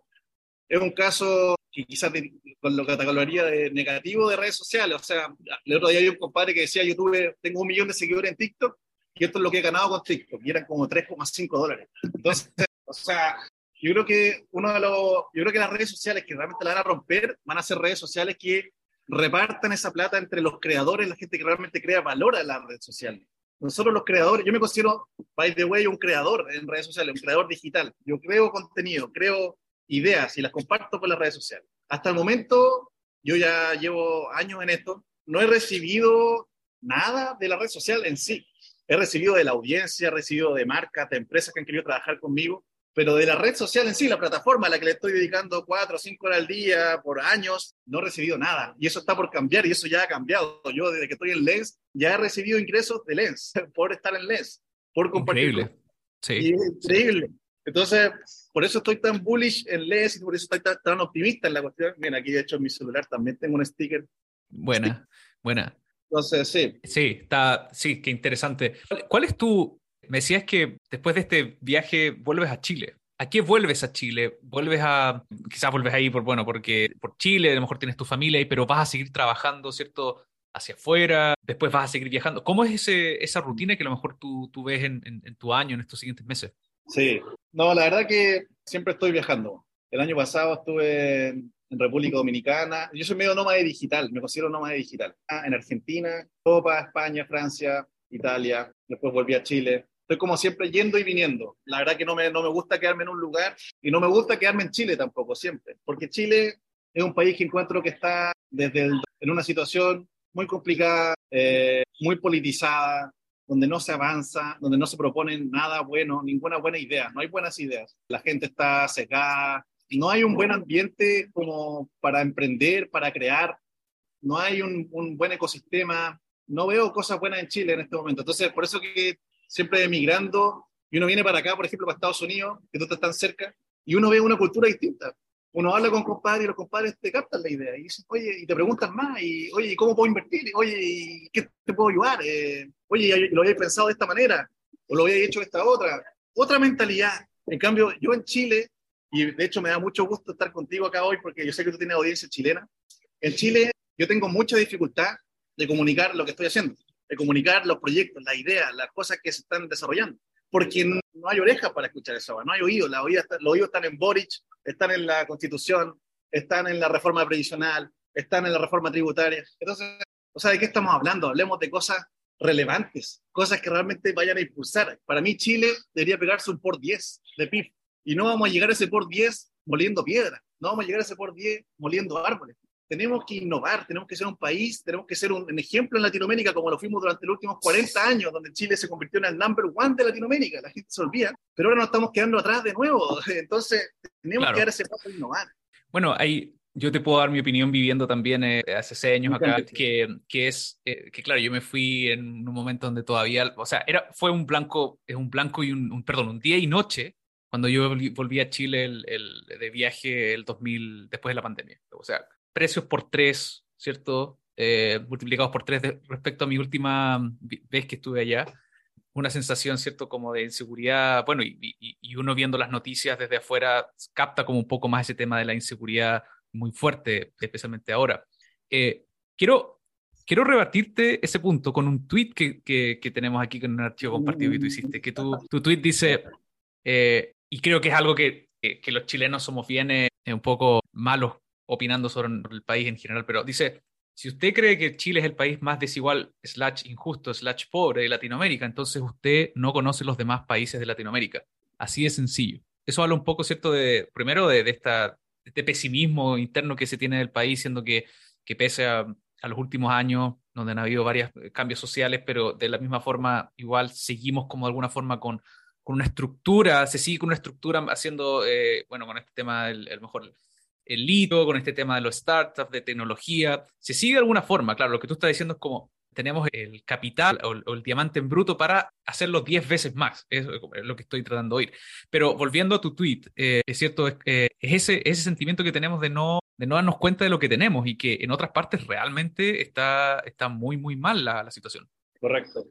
es un caso que quizás con lo que catalogaría de negativo de redes sociales. O sea, el otro día hay un compadre que decía, yo tuve, tengo un millón de seguidores en TikTok y esto es lo que he ganado con TikTok, y eran como 3,5 dólares. Entonces, o sea, yo creo que uno de los, yo creo que las redes sociales que realmente la van a romper van a ser redes sociales que repartan esa plata entre los creadores, la gente que realmente crea valor a las redes sociales. Nosotros los creadores, yo me considero, by the way, un creador en redes sociales, un creador digital. Yo creo contenido, creo ideas y las comparto por las redes sociales. Hasta el momento, yo ya llevo años en esto, no he recibido nada de la red social en sí. He recibido de la audiencia, he recibido de marcas, de empresas que han querido trabajar conmigo, pero de la red social en sí, la plataforma a la que le estoy dedicando cuatro o cinco horas al día por años, no he recibido nada. Y eso está por cambiar y eso ya ha cambiado. Yo desde que estoy en Lens ya he recibido ingresos de Lens por estar en Lens, por compartir. Increíble. Sí. increíble. Entonces, por eso estoy tan bullish en Lens y por eso estoy tan, optimista en la cuestión. Mira, aquí de hecho en mi celular también tengo un sticker. Buena, buena. Entonces, sí. Sí, está, sí, qué interesante. ¿Cuál es tu, me decías que después de este viaje vuelves a Chile. ¿A qué vuelves a Chile? ¿Vuelves a, quizás vuelves ahí por, bueno, porque por Chile, a lo mejor tienes tu familia ahí, pero vas a seguir trabajando, ¿cierto? Hacia afuera, después vas a seguir viajando. ¿Cómo es ese, esa rutina que a lo mejor tú, tú ves en, tu año, en estos siguientes meses? Sí, no, la verdad que siempre estoy viajando. El año pasado estuve en, República Dominicana. Yo soy medio nómade digital, me considero nómade digital. Ah, en Argentina, Europa, España, Francia, Italia. Después volví a Chile estoy como siempre yendo y viniendo. La verdad que no me, no me gusta quedarme en un lugar y no me gusta quedarme en Chile tampoco, siempre, porque Chile es un país que encuentro que está desde en una situación muy complicada, eh, muy politizada, donde no se avanza, donde no se propone nada bueno, ninguna buena idea, no hay buenas ideas. La gente está cegada, no hay un buen ambiente como para emprender, para crear, no hay un, un buen ecosistema, no veo cosas buenas en Chile en este momento. Entonces, por eso que siempre emigrando, y uno viene para acá, por ejemplo, para Estados Unidos, que tú estás tan cerca, y uno ve una cultura distinta. Uno habla con compadres y los compadres te captan la idea y dicen, oye, y te preguntan más, y oye, ¿cómo puedo invertir? Oye, ¿y ¿qué te puedo ayudar? Eh, oye, ¿lo habéis pensado de esta manera? ¿O lo habéis hecho de esta otra? Otra mentalidad. En cambio, yo en Chile, y de hecho me da mucho gusto estar contigo acá hoy porque yo sé que tú tienes audiencia chilena, en Chile yo tengo mucha dificultad de comunicar lo que estoy haciendo de comunicar los proyectos, las ideas, las cosas que se están desarrollando. Porque no hay orejas para escuchar eso, no hay oídos. Los oídos, los oídos están en Boric, están en la Constitución, están en la reforma previsional, están en la reforma tributaria. Entonces, o sea, ¿de qué estamos hablando? Hablemos de cosas relevantes, cosas que realmente vayan a impulsar. Para mí, Chile debería pegarse un por 10 de PIB. Y no vamos a llegar a ese por 10 moliendo piedra, no vamos a llegar a ese por 10 moliendo árboles tenemos que innovar, tenemos que ser un país, tenemos que ser un, ejemplo en Latinoamérica como lo fuimos durante los últimos 40 años, donde Chile se convirtió en el number one de Latinoamérica, la gente se olvida, pero ahora nos estamos quedando atrás de nuevo, entonces tenemos que dar ese paso a innovar. Bueno, hay, yo te puedo dar mi opinión viviendo también eh, hace seis años acá, que, que es, eh, que claro, yo me fui en un momento donde todavía, o sea, era, fue un blanco, es un blanco y un, perdón, un día y noche cuando yo volví a Chile el, el, de viaje el 2000, después de la pandemia. O sea, precios por tres, ¿cierto? Eh, multiplicados por tres respecto a mi última vez que estuve allá. Una sensación, ¿cierto? Como de inseguridad. Bueno, y, y, uno viendo las noticias desde afuera capta como un poco más ese tema de la inseguridad muy fuerte, especialmente ahora. Eh, quiero, quiero rebatirte ese punto con un tweet que, que, tenemos aquí con un archivo compartido que tú hiciste, que tu, tu tweet dice, eh, y creo que es algo que, que los chilenos somos bien un poco malos opinando sobre el país en general, pero dice, si usted cree que Chile es el país más desigual, slash injusto, slash pobre de Latinoamérica, entonces usted no conoce los demás países de Latinoamérica. Así de sencillo. Eso habla un poco, ¿cierto?, de, primero de, esta, este pesimismo interno que se tiene del país, siendo que, que pese a, los últimos años, donde han habido varios cambios sociales, pero de la misma forma, igual seguimos como de alguna forma con, con una estructura, se sigue con una estructura haciendo, eh, bueno, con este tema, el, el mejor el hito, con este tema de los startups, de tecnología. Se sigue de alguna forma, claro, lo que tú estás diciendo es como tenemos el capital o, el diamante en bruto para hacerlo 10 veces más. Es lo que estoy tratando de oír. Pero volviendo a tu tweet, eh, es cierto, eh, es, ese, ese sentimiento que tenemos de no, de no darnos cuenta de lo que tenemos y que en otras partes realmente está, está muy, muy mal la, la situación. Correcto.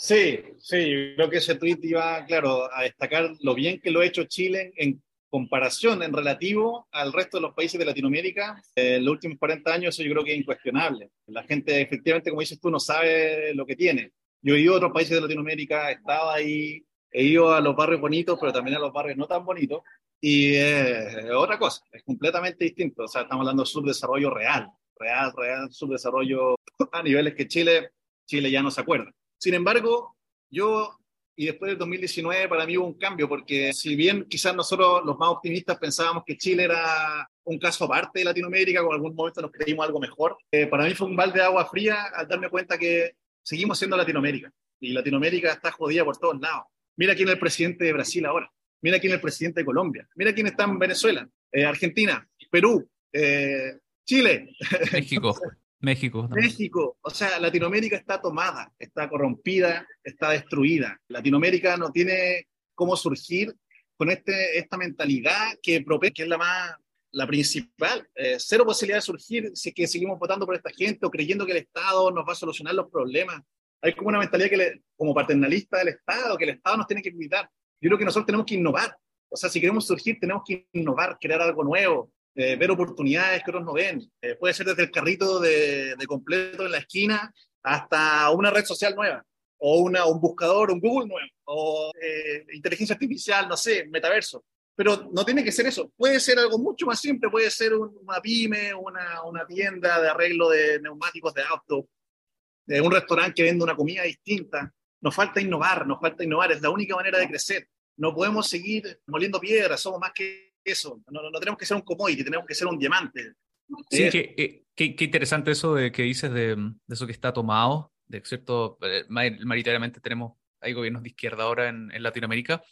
Sí, sí, creo que ese tweet iba, claro, a destacar lo bien que lo ha hecho Chile en comparación en relativo al resto de los países de Latinoamérica, eh, en los últimos 40 años eso yo creo que es incuestionable. La gente efectivamente, como dices tú, no sabe lo que tiene. Yo he ido a otros países de Latinoamérica, he estado ahí, he ido a los barrios bonitos, pero también a los barrios no tan bonitos, y es otra cosa, es completamente distinto. O sea, estamos hablando de subdesarrollo real, real, real, subdesarrollo a niveles que Chile, Chile ya no se acuerda. Sin embargo, yo y después del 2019 para mí hubo un cambio, porque si bien quizás nosotros los más optimistas pensábamos que Chile era un caso aparte de Latinoamérica, con algún momento nos creímos algo mejor, eh, para mí fue un balde de agua fría al darme cuenta que seguimos siendo Latinoamérica, y Latinoamérica está jodida por todos lados. Mira quién es el presidente de Brasil ahora, mira quién es el presidente de Colombia, mira quién está en Venezuela, eh, Argentina, Perú, eh, Chile. México. México. México, o sea, Latinoamérica está tomada, está corrompida, está destruida. Latinoamérica no tiene cómo surgir con este, esta mentalidad que, que es la más, la principal. Eh, cero posibilidad de surgir si es que seguimos votando por esta gente o creyendo que el Estado nos va a solucionar los problemas. Hay como una mentalidad que como paternalista del Estado, que el Estado nos tiene que cuidar. Yo creo que nosotros tenemos que innovar. O sea, si queremos surgir, tenemos que innovar, crear algo nuevo, eh, ver oportunidades que otros no ven. Eh, puede ser desde el carrito de, completo en la esquina hasta una red social nueva, o una, un buscador, un Google nuevo, o eh, inteligencia artificial, no sé, metaverso. Pero no tiene que ser eso. Puede ser algo mucho más simple. Puede ser una pyme, una, una, tienda de arreglo de neumáticos de auto, de un restaurante que vende una comida distinta. Nos falta innovar, nos falta innovar. Es la única manera de crecer. No podemos seguir moliendo piedras. Somos más que eso. No, no, tenemos que ser un commodity, tenemos que ser un diamante. Sí, eh, qué, qué, interesante eso de que dices de, de, eso que está tomado, de cierto, eh, mayoritariamente tenemos, hay gobiernos de izquierda ahora en, en, Latinoamérica.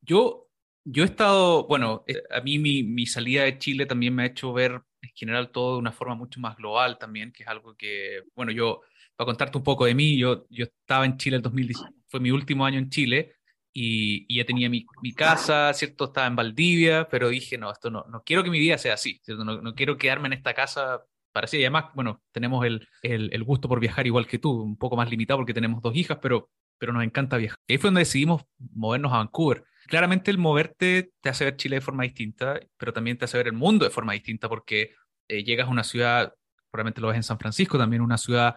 Yo, yo he estado, bueno, eh, a mí mi, mi, salida de Chile también me ha hecho ver en general todo de una forma mucho más global también, que es algo que, bueno, yo, para contarte un poco de mí, yo, yo estaba en Chile en 2010, fue mi último año en Chile, y, ya tenía mi, mi, casa, ¿cierto? Estaba en Valdivia, pero dije, no, esto no, no quiero que mi vida sea así, ¿cierto? No, no quiero quedarme en esta casa para así. Y además, bueno, tenemos el, el, el, gusto por viajar igual que tú, un poco más limitado porque tenemos dos hijas, pero, pero nos encanta viajar. Y ahí fue donde decidimos movernos a Vancouver. Claramente el moverte te hace ver Chile de forma distinta, pero también te hace ver el mundo de forma distinta porque eh, llegas a una ciudad, probablemente lo ves en San Francisco, también una ciudad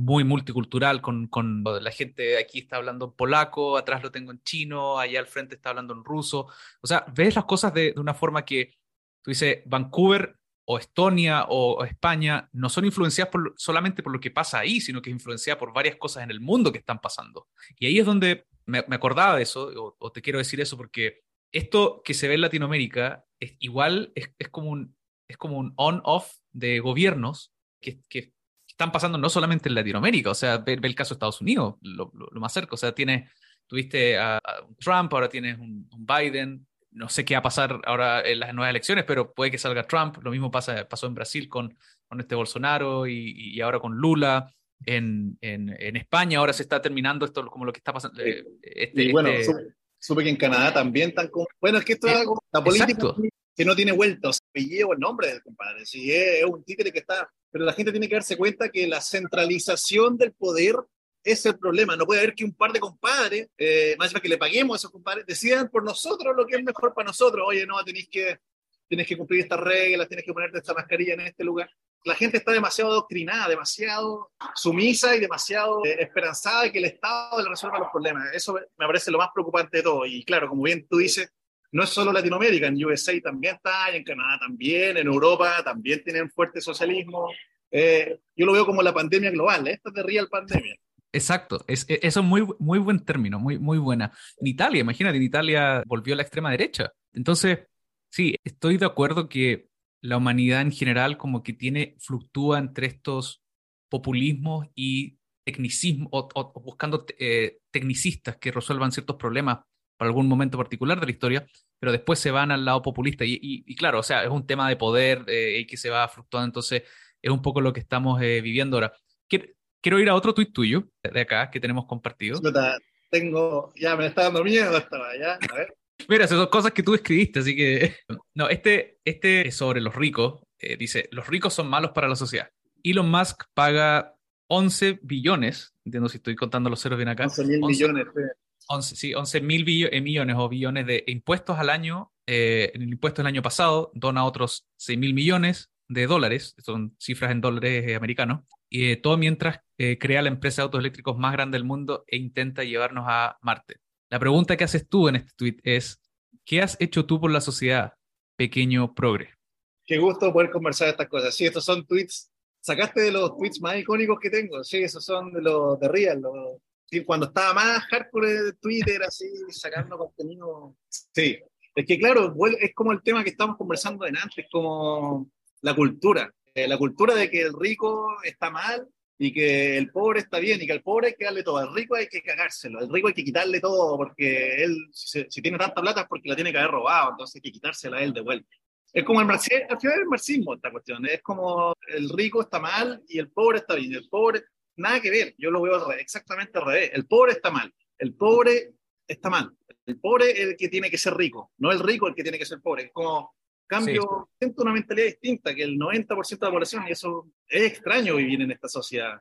muy multicultural, con, con, la gente aquí está hablando en polaco, atrás lo tengo en chino, allá al frente está hablando en ruso. O sea, ves las cosas de, de una forma que tú dices, Vancouver o Estonia o, España no son influenciadas por, solamente por lo que pasa ahí, sino que es influenciada por varias cosas en el mundo que están pasando. Y ahí es donde me, me acordaba de eso, o, o, te quiero decir eso, porque esto que se ve en Latinoamérica es igual, es, es como un, es como un on-off de gobiernos que, que están pasando no solamente en Latinoamérica, o sea, ve, ve el caso de Estados Unidos, lo, lo, lo, más cerca, o sea, tienes, tuviste a, a Trump, ahora tienes un, un, Biden, no sé qué va a pasar ahora en las nuevas elecciones, pero puede que salga Trump, lo mismo pasa, pasó en Brasil con, con este Bolsonaro y, y ahora con Lula. En, en, en, España ahora se está terminando esto como lo que está pasando. Eh, este, y bueno, este... supe, supe, que en Canadá también están como... Bueno, es que esto eh, es algo... La política exacto. que no tiene vuelta, o sea, el nombre del compadre. Si es, es un títere que está pero la gente tiene que darse cuenta que la centralización del poder es el problema. No puede haber que un par de compadres, eh, más que le paguemos a esos compadres, decidan por nosotros lo que es mejor para nosotros. Oye, no, tenéis que, tienes que cumplir estas reglas, tienes que ponerte esta mascarilla en este lugar. La gente está demasiado adoctrinada, demasiado sumisa y demasiado eh, esperanzada de que el Estado le resuelva los problemas. Eso me parece lo más preocupante de todo. Y claro, como bien tú dices, no es solo Latinoamérica, en USA también está, en Canadá también, en Europa también tienen fuerte socialismo. Eh, yo lo veo como la pandemia global, ¿eh? esta es de real pandemia. Exacto, es, e, eso es muy, muy buen término, muy, muy buena. En Italia, imagínate, en Italia volvió a la extrema derecha. Entonces, sí, estoy de acuerdo que la humanidad en general como que tiene, fluctúa entre estos populismos y tecnicismo, o, o buscando eh, tecnicistas que resuelvan ciertos problemas para algún momento particular de la historia, pero después se van al lado populista. Y, y, y claro, o sea, es un tema de poder eh, y que se va fluctuando, entonces es un poco lo que estamos eh, viviendo ahora. Quiero, quiero, ir a otro tuit tuyo, de acá, que tenemos compartido. Tengo, ya me está dando miedo estaba ya, a ver. Mira, esas son cosas que tú escribiste, así que... No, este, este es sobre los ricos. Eh, dice, los ricos son malos para la sociedad. Elon Musk paga 11 billones, entiendo si estoy contando los ceros bien acá. 11 mil millones. Sí 11, sí, 11 mil eh, millones o billones de impuestos al año. Eh, en el impuesto del año pasado dona otros 6 mil millones de dólares, son cifras en dólares eh, americanos, y eh, todo mientras eh, crea la empresa de autos eléctricos más grande del mundo e intenta llevarnos a Marte. La pregunta que haces tú en este tweet es, ¿qué has hecho tú por la sociedad, pequeño progre? Qué gusto poder conversar estas cosas. Sí, estos son tweets, sacaste de los tweets más icónicos que tengo, sí, esos son de los de Real, cuando estaba más hardcore de Twitter, así, sacando contenido. Sí, es que claro, es como el tema que estamos conversando en antes, como la cultura. Eh, la cultura de que el rico está mal y que el pobre está bien y que al pobre hay que darle todo. Al rico hay que cagárselo, al rico hay que quitarle todo porque él, si, tiene tanta plata es porque la tiene que haber robado, entonces hay que quitársela a él de vuelta. Es como el marxismo, al final el marxismo esta cuestión, es como el rico está mal y el pobre está bien. El pobre, nada que ver, yo lo veo exactamente al revés. El pobre está mal, el pobre está mal. El pobre es el que tiene que ser rico, no el rico el que tiene que ser pobre. Es como, cambio, siento una mentalidad distinta que el 90% de la población, y eso es extraño vivir en esta sociedad.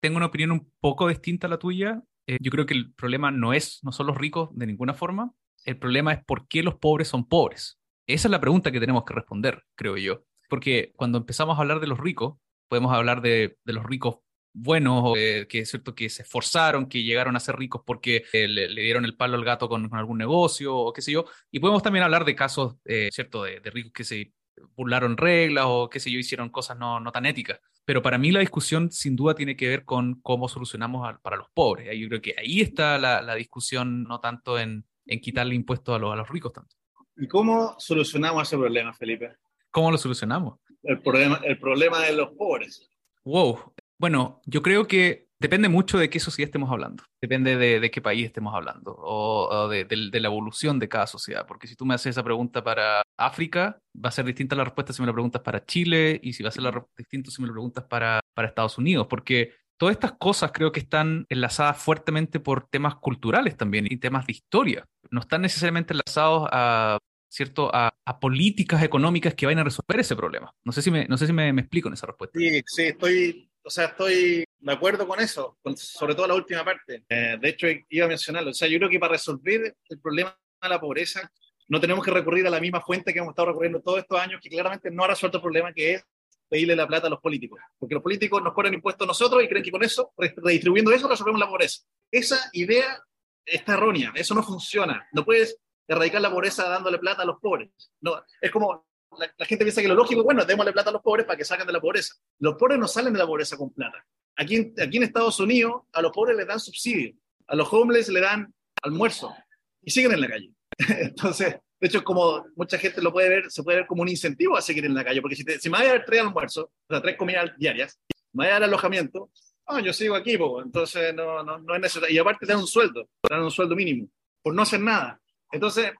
Tengo una opinión un poco distinta a la tuya. Eh, yo creo que el problema no es, no son los ricos de ninguna forma. El problema es por qué los pobres son pobres. Esa es la pregunta que tenemos que responder, creo yo. Porque cuando empezamos a hablar de los ricos, podemos hablar de, de los ricos buenos, eh, que es cierto que se esforzaron, que llegaron a ser ricos porque eh, le, dieron el palo al gato con, algún negocio o qué sé yo. Y podemos también hablar de casos, eh, ¿cierto?, de, ricos que se burlaron reglas o qué sé yo, hicieron cosas no, no tan éticas. Pero para mí la discusión sin duda tiene que ver con cómo solucionamos para los pobres. Yo creo que ahí está la, discusión, no tanto en, en quitarle impuestos a los, a los ricos tanto. ¿Y cómo solucionamos ese problema, Felipe? ¿Cómo lo solucionamos? El problema, el problema de los pobres. Wow, bueno, yo creo que depende mucho de qué sociedad estemos hablando, depende de, qué país estemos hablando o, de, la evolución de cada sociedad, porque si tú me haces esa pregunta para África, va a ser distinta la respuesta si me la preguntas para Chile y si va a ser la distinto si me lo preguntas para, para Estados Unidos, porque todas estas cosas creo que están enlazadas fuertemente por temas culturales también y temas de historia, no están necesariamente enlazados a ¿cierto? A, políticas económicas que vayan a resolver ese problema. No sé si me, no sé si me, me explico en esa respuesta. Sí, sí, estoy o sea, estoy de acuerdo con eso, sobre todo la última parte. Eh, de hecho, iba a mencionarlo. O sea, yo creo que para resolver el problema de la pobreza, no tenemos que recurrir a la misma fuente que hemos estado recurriendo todos estos años, que claramente no ha resuelto el problema, que es pedirle la plata a los políticos. Porque los políticos nos ponen impuestos a nosotros y creen que con eso, redistribuyendo eso, resolvemos la pobreza. Esa idea está errónea, eso no funciona. No puedes erradicar la pobreza dándole plata a los pobres. No, es como la, gente piensa que lo lógico bueno, démosle plata a los pobres para que salgan de la pobreza. Los pobres no salen de la pobreza con plata. Aquí aquí en Estados Unidos a los pobres les dan subsidio, a los homeless le dan almuerzo y siguen en la calle. Entonces, de hecho, como mucha gente lo puede ver, se puede ver como un incentivo a seguir en la calle, porque si, si me voy a dar tres almuerzos, o sea, tres comidas diarias, me voy a dar alojamiento, ah, yo sigo aquí, entonces no, no, no es necesario. Y aparte te dan un sueldo, te dan un sueldo mínimo, por no hacer nada. Entonces,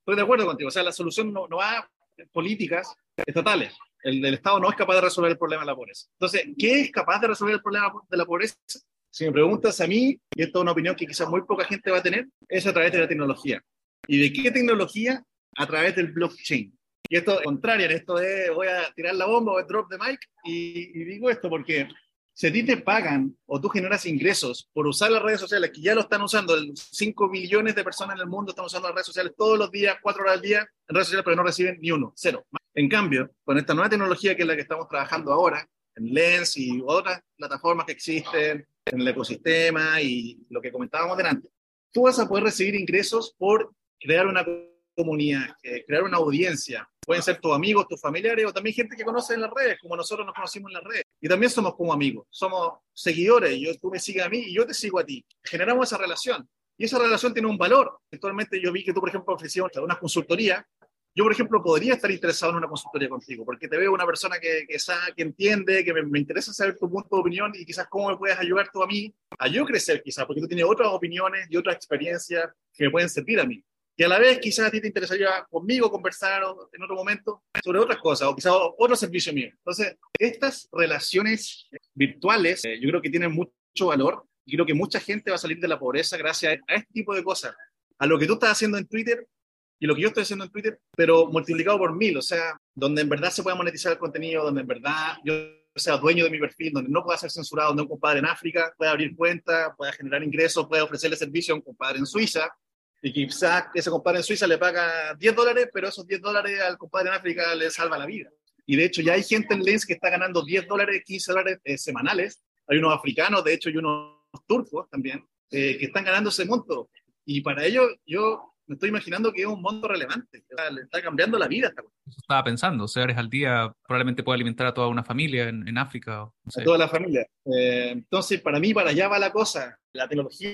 estoy de acuerdo contigo, o sea, la solución no, no va políticas estatales. El Estado no es capaz de resolver el problema de la pobreza. Entonces, ¿qué es capaz de resolver el problema de la pobreza? Si me preguntas a mí, y esto es una opinión que quizás muy poca gente va a tener, es a través de la tecnología. ¿Y de qué tecnología? A través del blockchain. Y esto es contrario, esto de voy a tirar la bomba o drop the mic, y, y digo esto porque si a ti te pagan o tú generas ingresos por usar las redes sociales, que ya lo están usando, 5 billones de personas en el mundo están usando las redes sociales todos los días, 4 horas al día en redes sociales, pero no reciben ni uno, cero. En cambio, con esta nueva tecnología que es la que estamos trabajando ahora, en Lens y otras plataformas que existen en el ecosistema y lo que comentábamos delante, tú vas a poder recibir ingresos por crear una comunidad, eh, crear una audiencia. Pueden ser tus amigos, tus familiares o también gente que conoce en las redes, como nosotros nos conocimos en las redes. Y también somos como amigos, somos seguidores. Yo, tú me sigues a mí y yo te sigo a ti. Generamos esa relación. Y esa relación tiene un valor. Actualmente yo vi que tú, por ejemplo, ofrecías una consultoría. Yo, por ejemplo, podría estar interesado en una consultoría contigo, porque te veo una persona que, que sabe, que entiende, que me, me, interesa saber tu punto de opinión y quizás cómo me puedes ayudar tú a mí, a yo crecer quizás, porque tú tienes otras opiniones y otras experiencias que me pueden servir a mí. Y a la vez quizás a ti te interesaría conmigo conversar en otro momento sobre otras cosas o quizás otro servicio mío. Entonces, estas relaciones virtuales eh, yo creo que tienen mucho valor y creo que mucha gente va a salir de la pobreza gracias a este tipo de cosas. A lo que tú estás haciendo en Twitter y lo que yo estoy haciendo en Twitter, pero multiplicado por mil, o sea, donde en verdad se pueda monetizar el contenido, donde en verdad yo sea dueño de mi perfil, donde no pueda ser censurado, donde un compadre en África pueda abrir cuenta, pueda generar ingresos, pueda ofrecerle servicio a un compadre en Suiza, y quizás ese compadre en Suiza le paga 10 dólares, pero esos 10 dólares al compadre en África le salva la vida. Y de hecho ya hay gente en Lens que está ganando 10 dólares, 15 dólares eh, semanales hay unos africanos, de hecho, y unos turcos también, eh, que están ganando ese monto. Y para ello, yo me estoy imaginando que es un monto relevante. le está cambiando la vida. Eso estaba pensando, o sea, eres al día probablemente puede alimentar a toda una familia en, África. A toda la familia. Eh, entonces, para mí, para allá va la cosa. La tecnología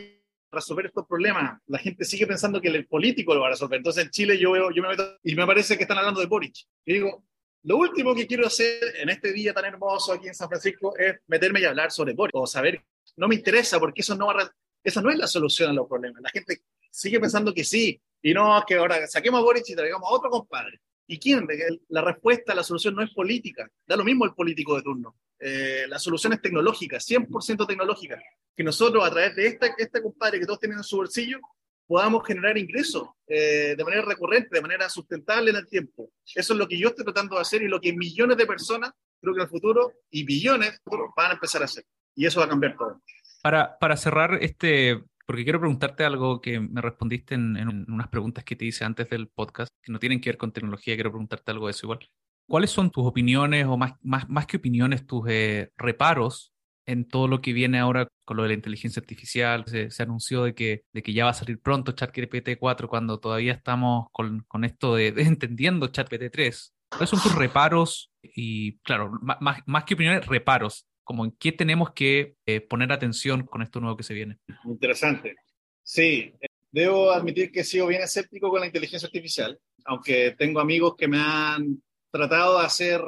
resolver estos problemas. La gente sigue pensando que el político lo va a resolver. Entonces en Chile yo veo, yo me meto y me parece que están hablando de Boric. Y digo, lo último que quiero hacer en este día tan hermoso aquí en San Francisco es meterme y hablar sobre Boric o saber, no me interesa porque eso no va esa no es la solución a los problemas. La gente sigue pensando que sí y no, que ahora saquemos a Boric y traigamos a otro compadre. ¿Y quién? La respuesta, la solución no es política. Da lo mismo el político de turno. Eh, la solución es tecnológica, 100% tecnológica. Que nosotros, a través de esta, este compadre que todos tienen en su bolsillo, podamos generar ingresos eh, de manera recurrente, de manera sustentable en el tiempo. Eso es lo que yo estoy tratando de hacer y lo que millones de personas, creo que en el futuro, y billones, van a empezar a hacer. Y eso va a cambiar todo. Para, para cerrar este porque quiero preguntarte algo que me respondiste en, unas preguntas que te hice antes del podcast, que no tienen que ver con tecnología, quiero preguntarte algo de eso igual. ¿Cuáles son tus opiniones o más, más, más que opiniones, tus eh, reparos en todo lo que viene ahora con lo de la inteligencia artificial? Se, anunció de que, de que ya va a salir pronto ChatGPT 4 cuando todavía estamos con, con esto de, entendiendo ChatGPT 3. ¿Cuáles son tus reparos? Y claro, más, más que opiniones, reparos como en qué tenemos que eh, poner atención con esto nuevo que se viene. Interesante. Sí, eh, debo admitir que he sido bien escéptico con la inteligencia artificial, aunque tengo amigos que me han tratado de hacer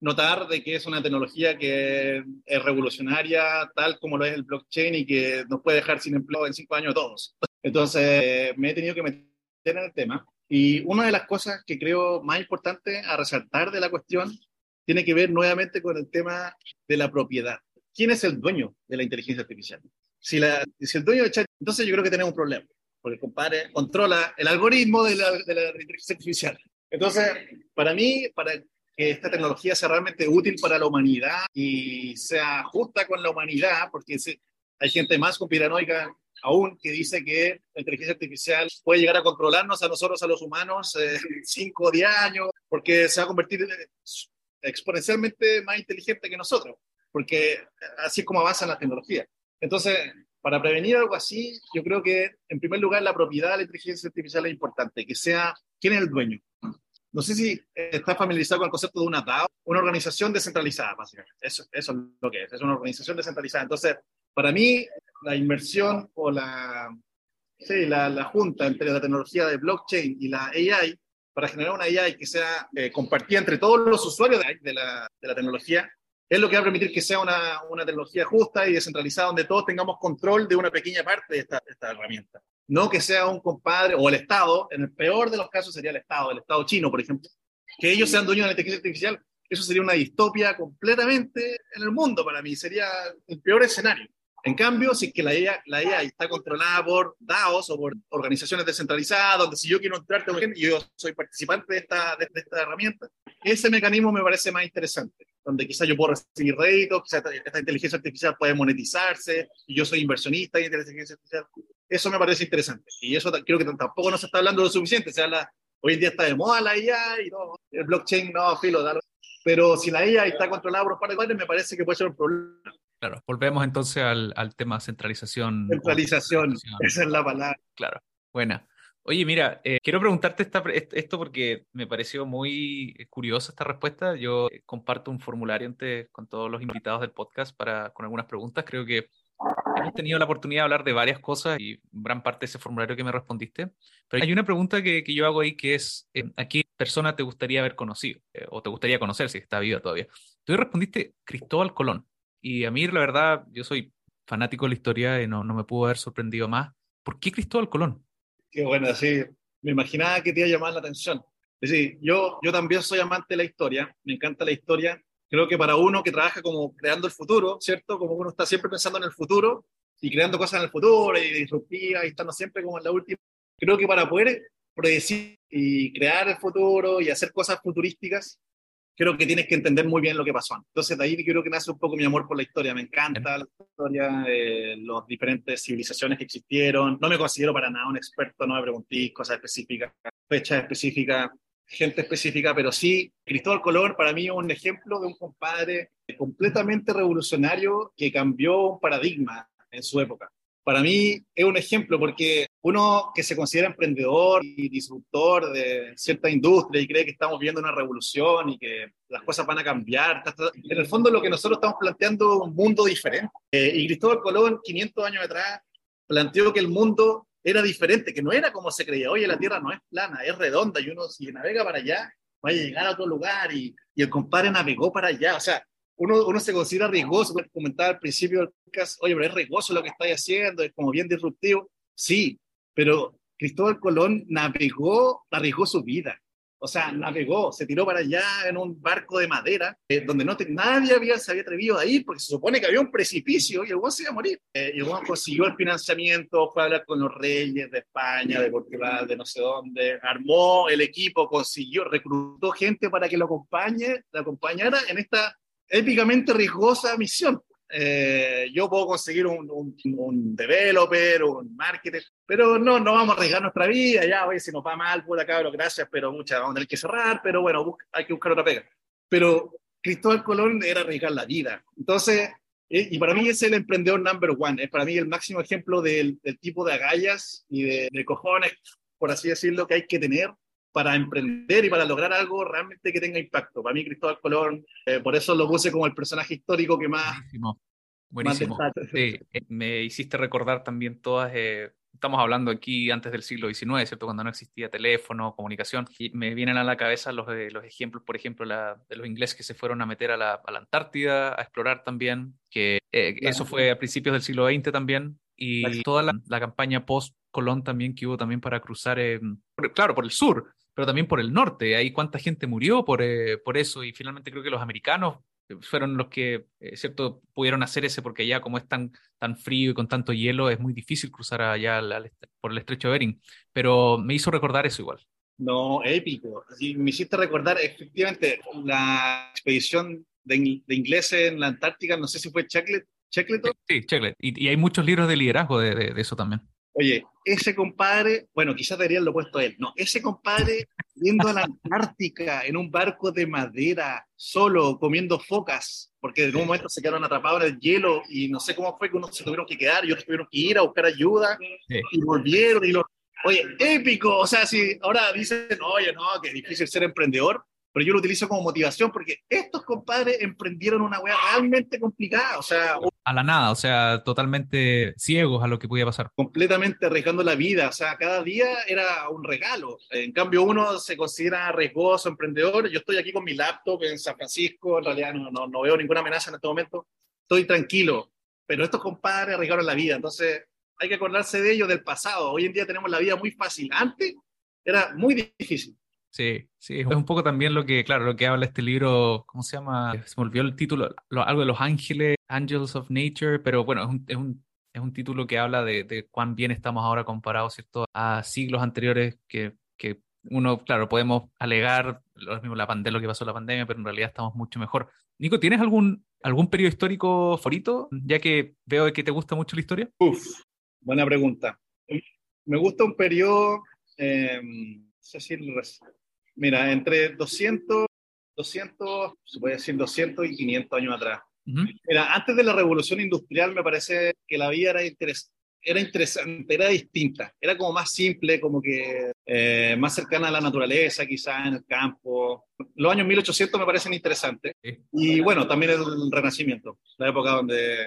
notar de que es una tecnología que es revolucionaria, tal como lo es el blockchain y que nos puede dejar sin empleo en cinco años todos. Entonces, me he tenido que meter en el tema. Y una de las cosas que creo más importante a resaltar de la cuestión tiene que ver nuevamente con el tema de la propiedad. ¿Quién es el dueño de la inteligencia artificial? Si, la, si el dueño de chat, entonces yo creo que tenemos un problema, porque el compadre controla el algoritmo de la, de la inteligencia artificial. Entonces, para mí, para que esta tecnología sea realmente útil para la humanidad y sea justa con la humanidad, porque hay gente más conspiranoica aún que dice que la inteligencia artificial puede llegar a controlarnos a nosotros, a los humanos, en 5 o 10 años, porque se va a convertir exponencialmente más inteligente que nosotros, porque así es como avanza la tecnología. Entonces, para prevenir algo así, yo creo que, en primer lugar, la propiedad de la inteligencia artificial es importante, que sea quién es el dueño. No sé si está familiarizado con el concepto de una DAO, una organización descentralizada, básicamente. Eso, es lo que es, es una organización descentralizada. Entonces, para mí, la inversión o la, sí, la junta entre la tecnología de blockchain y la AI para generar una AI que sea eh, compartida entre todos los usuarios de la, tecnología, es lo que va a permitir que sea una, tecnología justa y descentralizada donde todos tengamos control de una pequeña parte de esta, esta, herramienta. No que sea un compadre o el Estado, en el peor de los casos sería el Estado, el Estado chino, por ejemplo, que ellos sean dueños de la inteligencia artificial. Eso sería una distopia completamente en el mundo para mí, sería el peor escenario. En cambio, si es que la IA, la está controlada por DAOs o por organizaciones descentralizadas, donde si yo quiero entrar, y yo soy participante de esta, de, esta herramienta, ese mecanismo me parece más interesante, donde quizás yo puedo recibir réditos, quizás esta, inteligencia artificial puede monetizarse, y yo soy inversionista en inteligencia artificial. Eso me parece interesante. Y eso creo que tampoco no se está hablando lo suficiente. Se habla, hoy en día está de moda la IA y no, el blockchain no, filo, pero si la IA está controlada por un par de me parece que puede ser un problema. Claro, volvemos entonces al, al tema centralización. Centralización, esa es la palabra. Claro, buena. Oye, mira, eh, quiero preguntarte esta, esto porque me pareció muy curiosa esta respuesta. Yo comparto un formulario con todos los invitados del podcast para, con algunas preguntas. Creo que hemos tenido la oportunidad de hablar de varias cosas y gran parte de ese formulario que me respondiste. Pero hay una pregunta que, que yo hago ahí que es, eh, ¿a qué persona te gustaría haber conocido? Eh, o te gustaría conocer si está viva todavía. Tú respondiste Cristóbal Colón. Y a mí, la verdad, yo soy fanático de la historia y no, no me pudo haber sorprendido más. ¿Por qué Cristóbal Colón? Qué bueno, sí. Me imaginaba que te iba a llamar la atención. Es decir, yo, yo también soy amante de la historia, me encanta la historia. Creo que para uno que trabaja como creando el futuro, ¿cierto? Como uno está siempre pensando en el futuro y creando cosas en el futuro y disruptivas y estando siempre como en la última. Creo que para poder predecir y crear el futuro y hacer cosas futurísticas, creo que tienes que entender muy bien lo que pasó. Entonces, de ahí creo que nace un poco mi amor por la historia. Me encanta la historia, de las diferentes civilizaciones que existieron. No me considero para nada un experto, no me preguntéis cosas específicas, fechas específicas, gente específica, pero sí, Cristóbal Colón para mí es un ejemplo de un compadre completamente revolucionario que cambió un paradigma en su época. Para mí es un ejemplo porque uno que se considera emprendedor y disruptor de cierta industria y cree que estamos viendo una revolución y que las cosas van a cambiar, en el fondo lo que nosotros estamos planteando es un mundo diferente. Eh, y Cristóbal Colón, 500 años atrás, planteó que el mundo era diferente, que no era como se creía. Oye, la Tierra no es plana, es redonda y uno si navega para allá va a llegar a otro lugar y, y el compadre navegó para allá. O sea, uno, uno se considera riesgoso, comentaba al principio oye, pero es riesgoso lo que estáis haciendo, es como bien disruptivo. Sí, pero Cristóbal Colón navegó, arriesgó su vida. O sea, navegó, se tiró para allá en un barco de madera, eh, donde no nadie había, se había atrevido a ir, porque se supone que había un precipicio y el buen se iba a morir. Eh, y el buen consiguió el financiamiento, fue a hablar con los reyes de España, de Portugal, de no sé dónde, armó el equipo, consiguió, reclutó gente para que lo acompañe, lo acompañara en esta épicamente riesgosa misión. Eh, yo puedo conseguir un, un, developer, un marketer, pero no, no vamos a arriesgar nuestra vida, ya, oye, si nos va mal, puta cabrón, gracias, pero muchas, vamos a tener que cerrar, pero bueno, hay que buscar otra pega. Pero Cristóbal Colón era arriesgar la vida. Entonces, eh, y para mí es el emprendedor number one, es para mí el máximo ejemplo del, del tipo de agallas y de, de cojones, por así decirlo, que hay que tener para emprender y para lograr algo realmente que tenga impacto. Para mí, Cristóbal Colón, eh, por eso lo puse como el personaje histórico que más... Buenísimo. Buenísimo. sí, eh, me hiciste recordar también todas... Eh, estamos hablando aquí antes del siglo XIX, ¿cierto? Cuando no existía teléfono, comunicación. Y me vienen a la cabeza los, los ejemplos, por ejemplo, la, de los ingleses que se fueron a meter a la, a la Antártida a explorar también, que eso fue a principios del siglo XX también. Y toda la, la campaña post-Colón también que hubo también para cruzar, claro, por el sur, pero también por el norte. Hay cuánta gente murió por, eh, por eso y finalmente creo que los americanos eh, fueron los que, eh, ¿cierto?, pudieron hacer ese porque allá como es tan, tan frío y con tanto hielo es muy difícil cruzar allá por el estrecho de Bering. Pero me hizo recordar eso igual. No, épico. Y me hiciste recordar efectivamente la expedición de, de ingleses en la Antártica, no sé si fue Shackleton. Sí, Shackleton. Y, y, hay muchos libros de liderazgo de, de eso también. Oye, ese compadre, bueno, quizás deberían lo puesto a él, no, ese compadre yendo a la Antártica en un barco de madera, solo, comiendo focas, porque en un momento se quedaron atrapados en el hielo y no sé cómo fue que unos se tuvieron que quedar y otros tuvieron que ir a buscar ayuda y volvieron y lo... Oye, épico, o sea, si ahora dicen, oye, no, que es difícil ser emprendedor, pero yo lo utilizo como motivación porque estos compadres emprendieron una weá realmente complicada, o sea... A la nada, o sea, totalmente ciegos a lo que podía pasar. Completamente arriesgando la vida, o sea, cada día era un regalo. En cambio, uno se considera riesgoso, emprendedor. Yo estoy aquí con mi laptop en San Francisco, en realidad no, no, no veo ninguna amenaza en este momento, estoy tranquilo, pero estos compadres arriesgaron la vida, entonces hay que acordarse de ellos del pasado. Hoy en día tenemos la vida muy fácil, antes era muy difícil. Sí, sí, es un poco también lo que, claro, lo que habla este libro, ¿cómo se llama? Se me olvidó el título, algo de los ángeles, Angels of Nature, pero bueno, es un, es un, es un título que habla de, de, cuán bien estamos ahora comparados, ¿cierto? A siglos anteriores que, que uno, claro, podemos alegar lo mismo la pandemia, lo que pasó la pandemia, pero en realidad estamos mucho mejor. Nico, ¿tienes algún, algún periodo histórico favorito, ya que veo que te gusta mucho la historia? Uf, buena pregunta. Me gusta un periodo... Eh, Mira, entre 200, 200, se puede decir 200 y 500 años atrás. Mira, antes de la revolución industrial me parece que la vida era, era interesante, era distinta, era como más simple, como que eh, más cercana a la naturaleza, quizás en el campo. Los años 1800 me parecen interesantes. Y bueno, también el Renacimiento, la época donde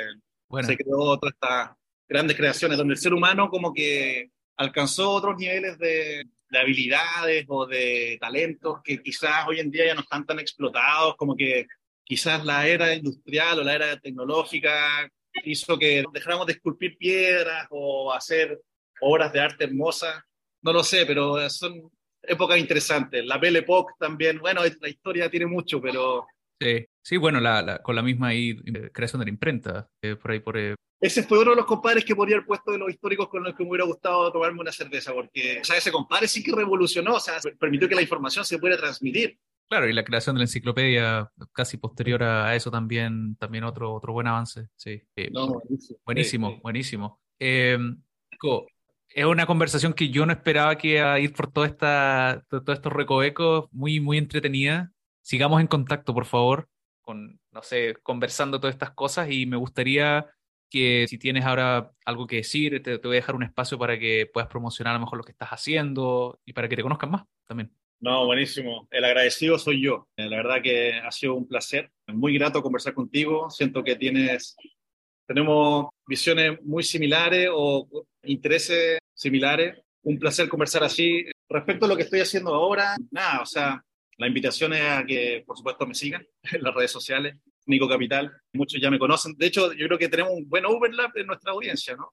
se creó todas estas grandes creaciones, donde el ser humano como que alcanzó otros niveles de, de habilidades o de talentos que quizás hoy en día ya no están tan explotados, como que quizás la era industrial o la era tecnológica hizo que dejáramos de esculpir piedras o hacer obras de arte hermosas. No lo sé, pero son épocas interesantes. La Belle Époque también, bueno, la historia tiene mucho, pero... Sí, sí bueno, la, con la misma ahí, eh, creación de la imprenta, eh, por ahí por, eh, ese fue uno de los compadres que ponía el puesto de los históricos con los que me hubiera gustado tomarme una cerveza, porque o sea, ese compadre sí que revolucionó, o sea, permitió que la información se pudiera transmitir. Claro, y la creación de la enciclopedia casi posterior a eso también, también otro, otro buen avance. Sí. buenísimo, buenísimo. Eh, es una conversación que yo no esperaba que iba a ir por toda esta, todos estos recovecos, muy, muy entretenida. Sigamos en contacto, por favor, con, no sé, conversando todas estas cosas y me gustaría que si tienes ahora algo que decir, te, voy a dejar un espacio para que puedas promocionar a lo mejor lo que estás haciendo y para que te conozcan más también. No, buenísimo. El agradecido soy yo. Eh, la verdad que ha sido un placer. Muy grato conversar contigo. Siento que tienes, tenemos visiones muy similares o intereses similares. Un placer conversar así. Respecto a lo que estoy haciendo ahora, nada, o sea, la invitación es a que, por supuesto, me sigan en las redes sociales. Nico Capital, muchos ya me conocen. De hecho, yo creo que tenemos un buen overlap en nuestra audiencia, ¿no?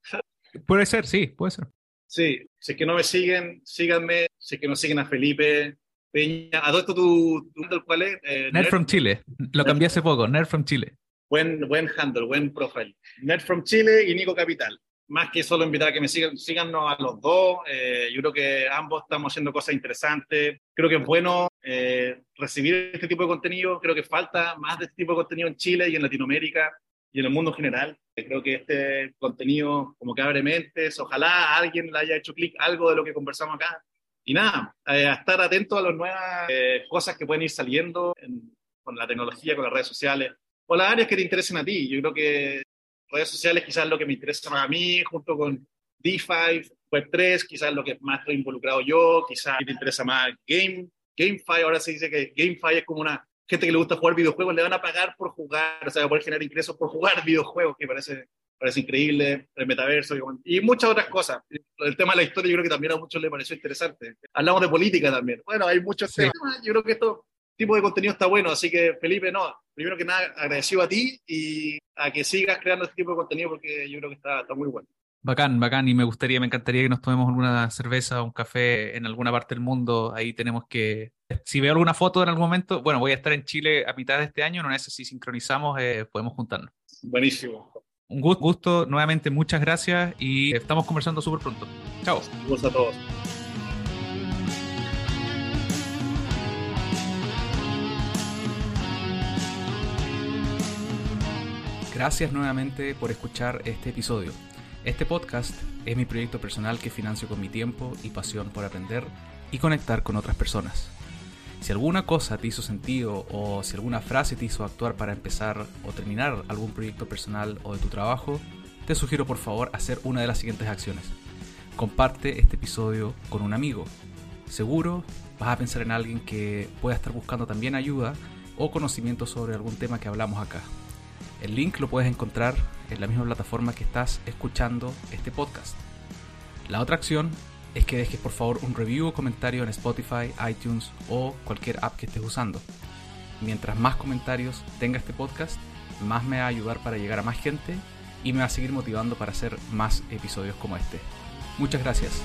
Puede ser, sí, puede ser. Sí, si es que no me siguen, síganme. Si es que no siguen a Felipe Peña. ¿A esto tu, tu cuál es? Eh, Nerd, from Chile. Lo cambié hace poco, Nerd from Chile. Buen, buen handle, buen profile. Nerd from Chile y Nico Capital más que solo invitar a que me sigan, síganos a los dos. Eh, yo creo que ambos estamos haciendo cosas interesantes. Creo que es bueno eh, recibir este tipo de contenido. Creo que falta más de este tipo de contenido en Chile y en Latinoamérica y en el mundo en general. Eh, creo que este contenido como que abre mentes. Ojalá alguien le haya hecho clic algo de lo que conversamos acá. Y nada, a estar atento a las nuevas cosas que pueden ir saliendo con la tecnología, con las redes sociales o las áreas que te interesen a ti. Yo creo que redes sociales quizás lo que me interesa más a mí, junto con DeFi, Web3, quizás lo que más estoy involucrado yo, quizás te interesa más Game, GameFi, ahora se dice que GameFi es como una gente que le gusta jugar videojuegos, le van a pagar por jugar, o sea, poder generar ingresos por jugar videojuegos, que parece, parece increíble, el metaverso y, muchas otras cosas. El tema de la historia yo creo que también a muchos les pareció interesante. Hablamos de política también. Bueno, hay muchos temas. Yo creo que esto tipo de contenido está bueno. Así que, Felipe, no, primero que nada, agradecido a ti y a que sigas creando este tipo de contenido porque yo creo que está, está muy bueno. Bacán, bacán, y me gustaría, me encantaría que nos tomemos alguna cerveza o un café en alguna parte del mundo. Ahí tenemos que, si veo alguna foto en algún momento, bueno, voy a estar en Chile a mitad de este año, no sé si sincronizamos, eh, podemos juntarnos. Buenísimo. Un gusto, nuevamente muchas gracias y estamos conversando súper pronto. Chao. Un gusto a todos. Gracias nuevamente por escuchar este episodio. Este podcast es mi proyecto personal que financio con mi tiempo y pasión por aprender y conectar con otras personas. Si alguna cosa te hizo sentido o si alguna frase te hizo actuar para empezar o terminar algún proyecto personal o de tu trabajo, te sugiero por favor hacer una de las siguientes acciones. Comparte este episodio con un amigo. Seguro vas a pensar en alguien que pueda estar buscando también ayuda o conocimiento sobre algún tema que hablamos acá. El link lo puedes encontrar en la misma plataforma que estás escuchando este podcast. La otra acción es que dejes por favor un review o comentario en Spotify, iTunes o cualquier app que estés usando. Mientras más comentarios tenga este podcast, más me va a ayudar para llegar a más gente y me va a seguir motivando para hacer más episodios como este. Muchas gracias.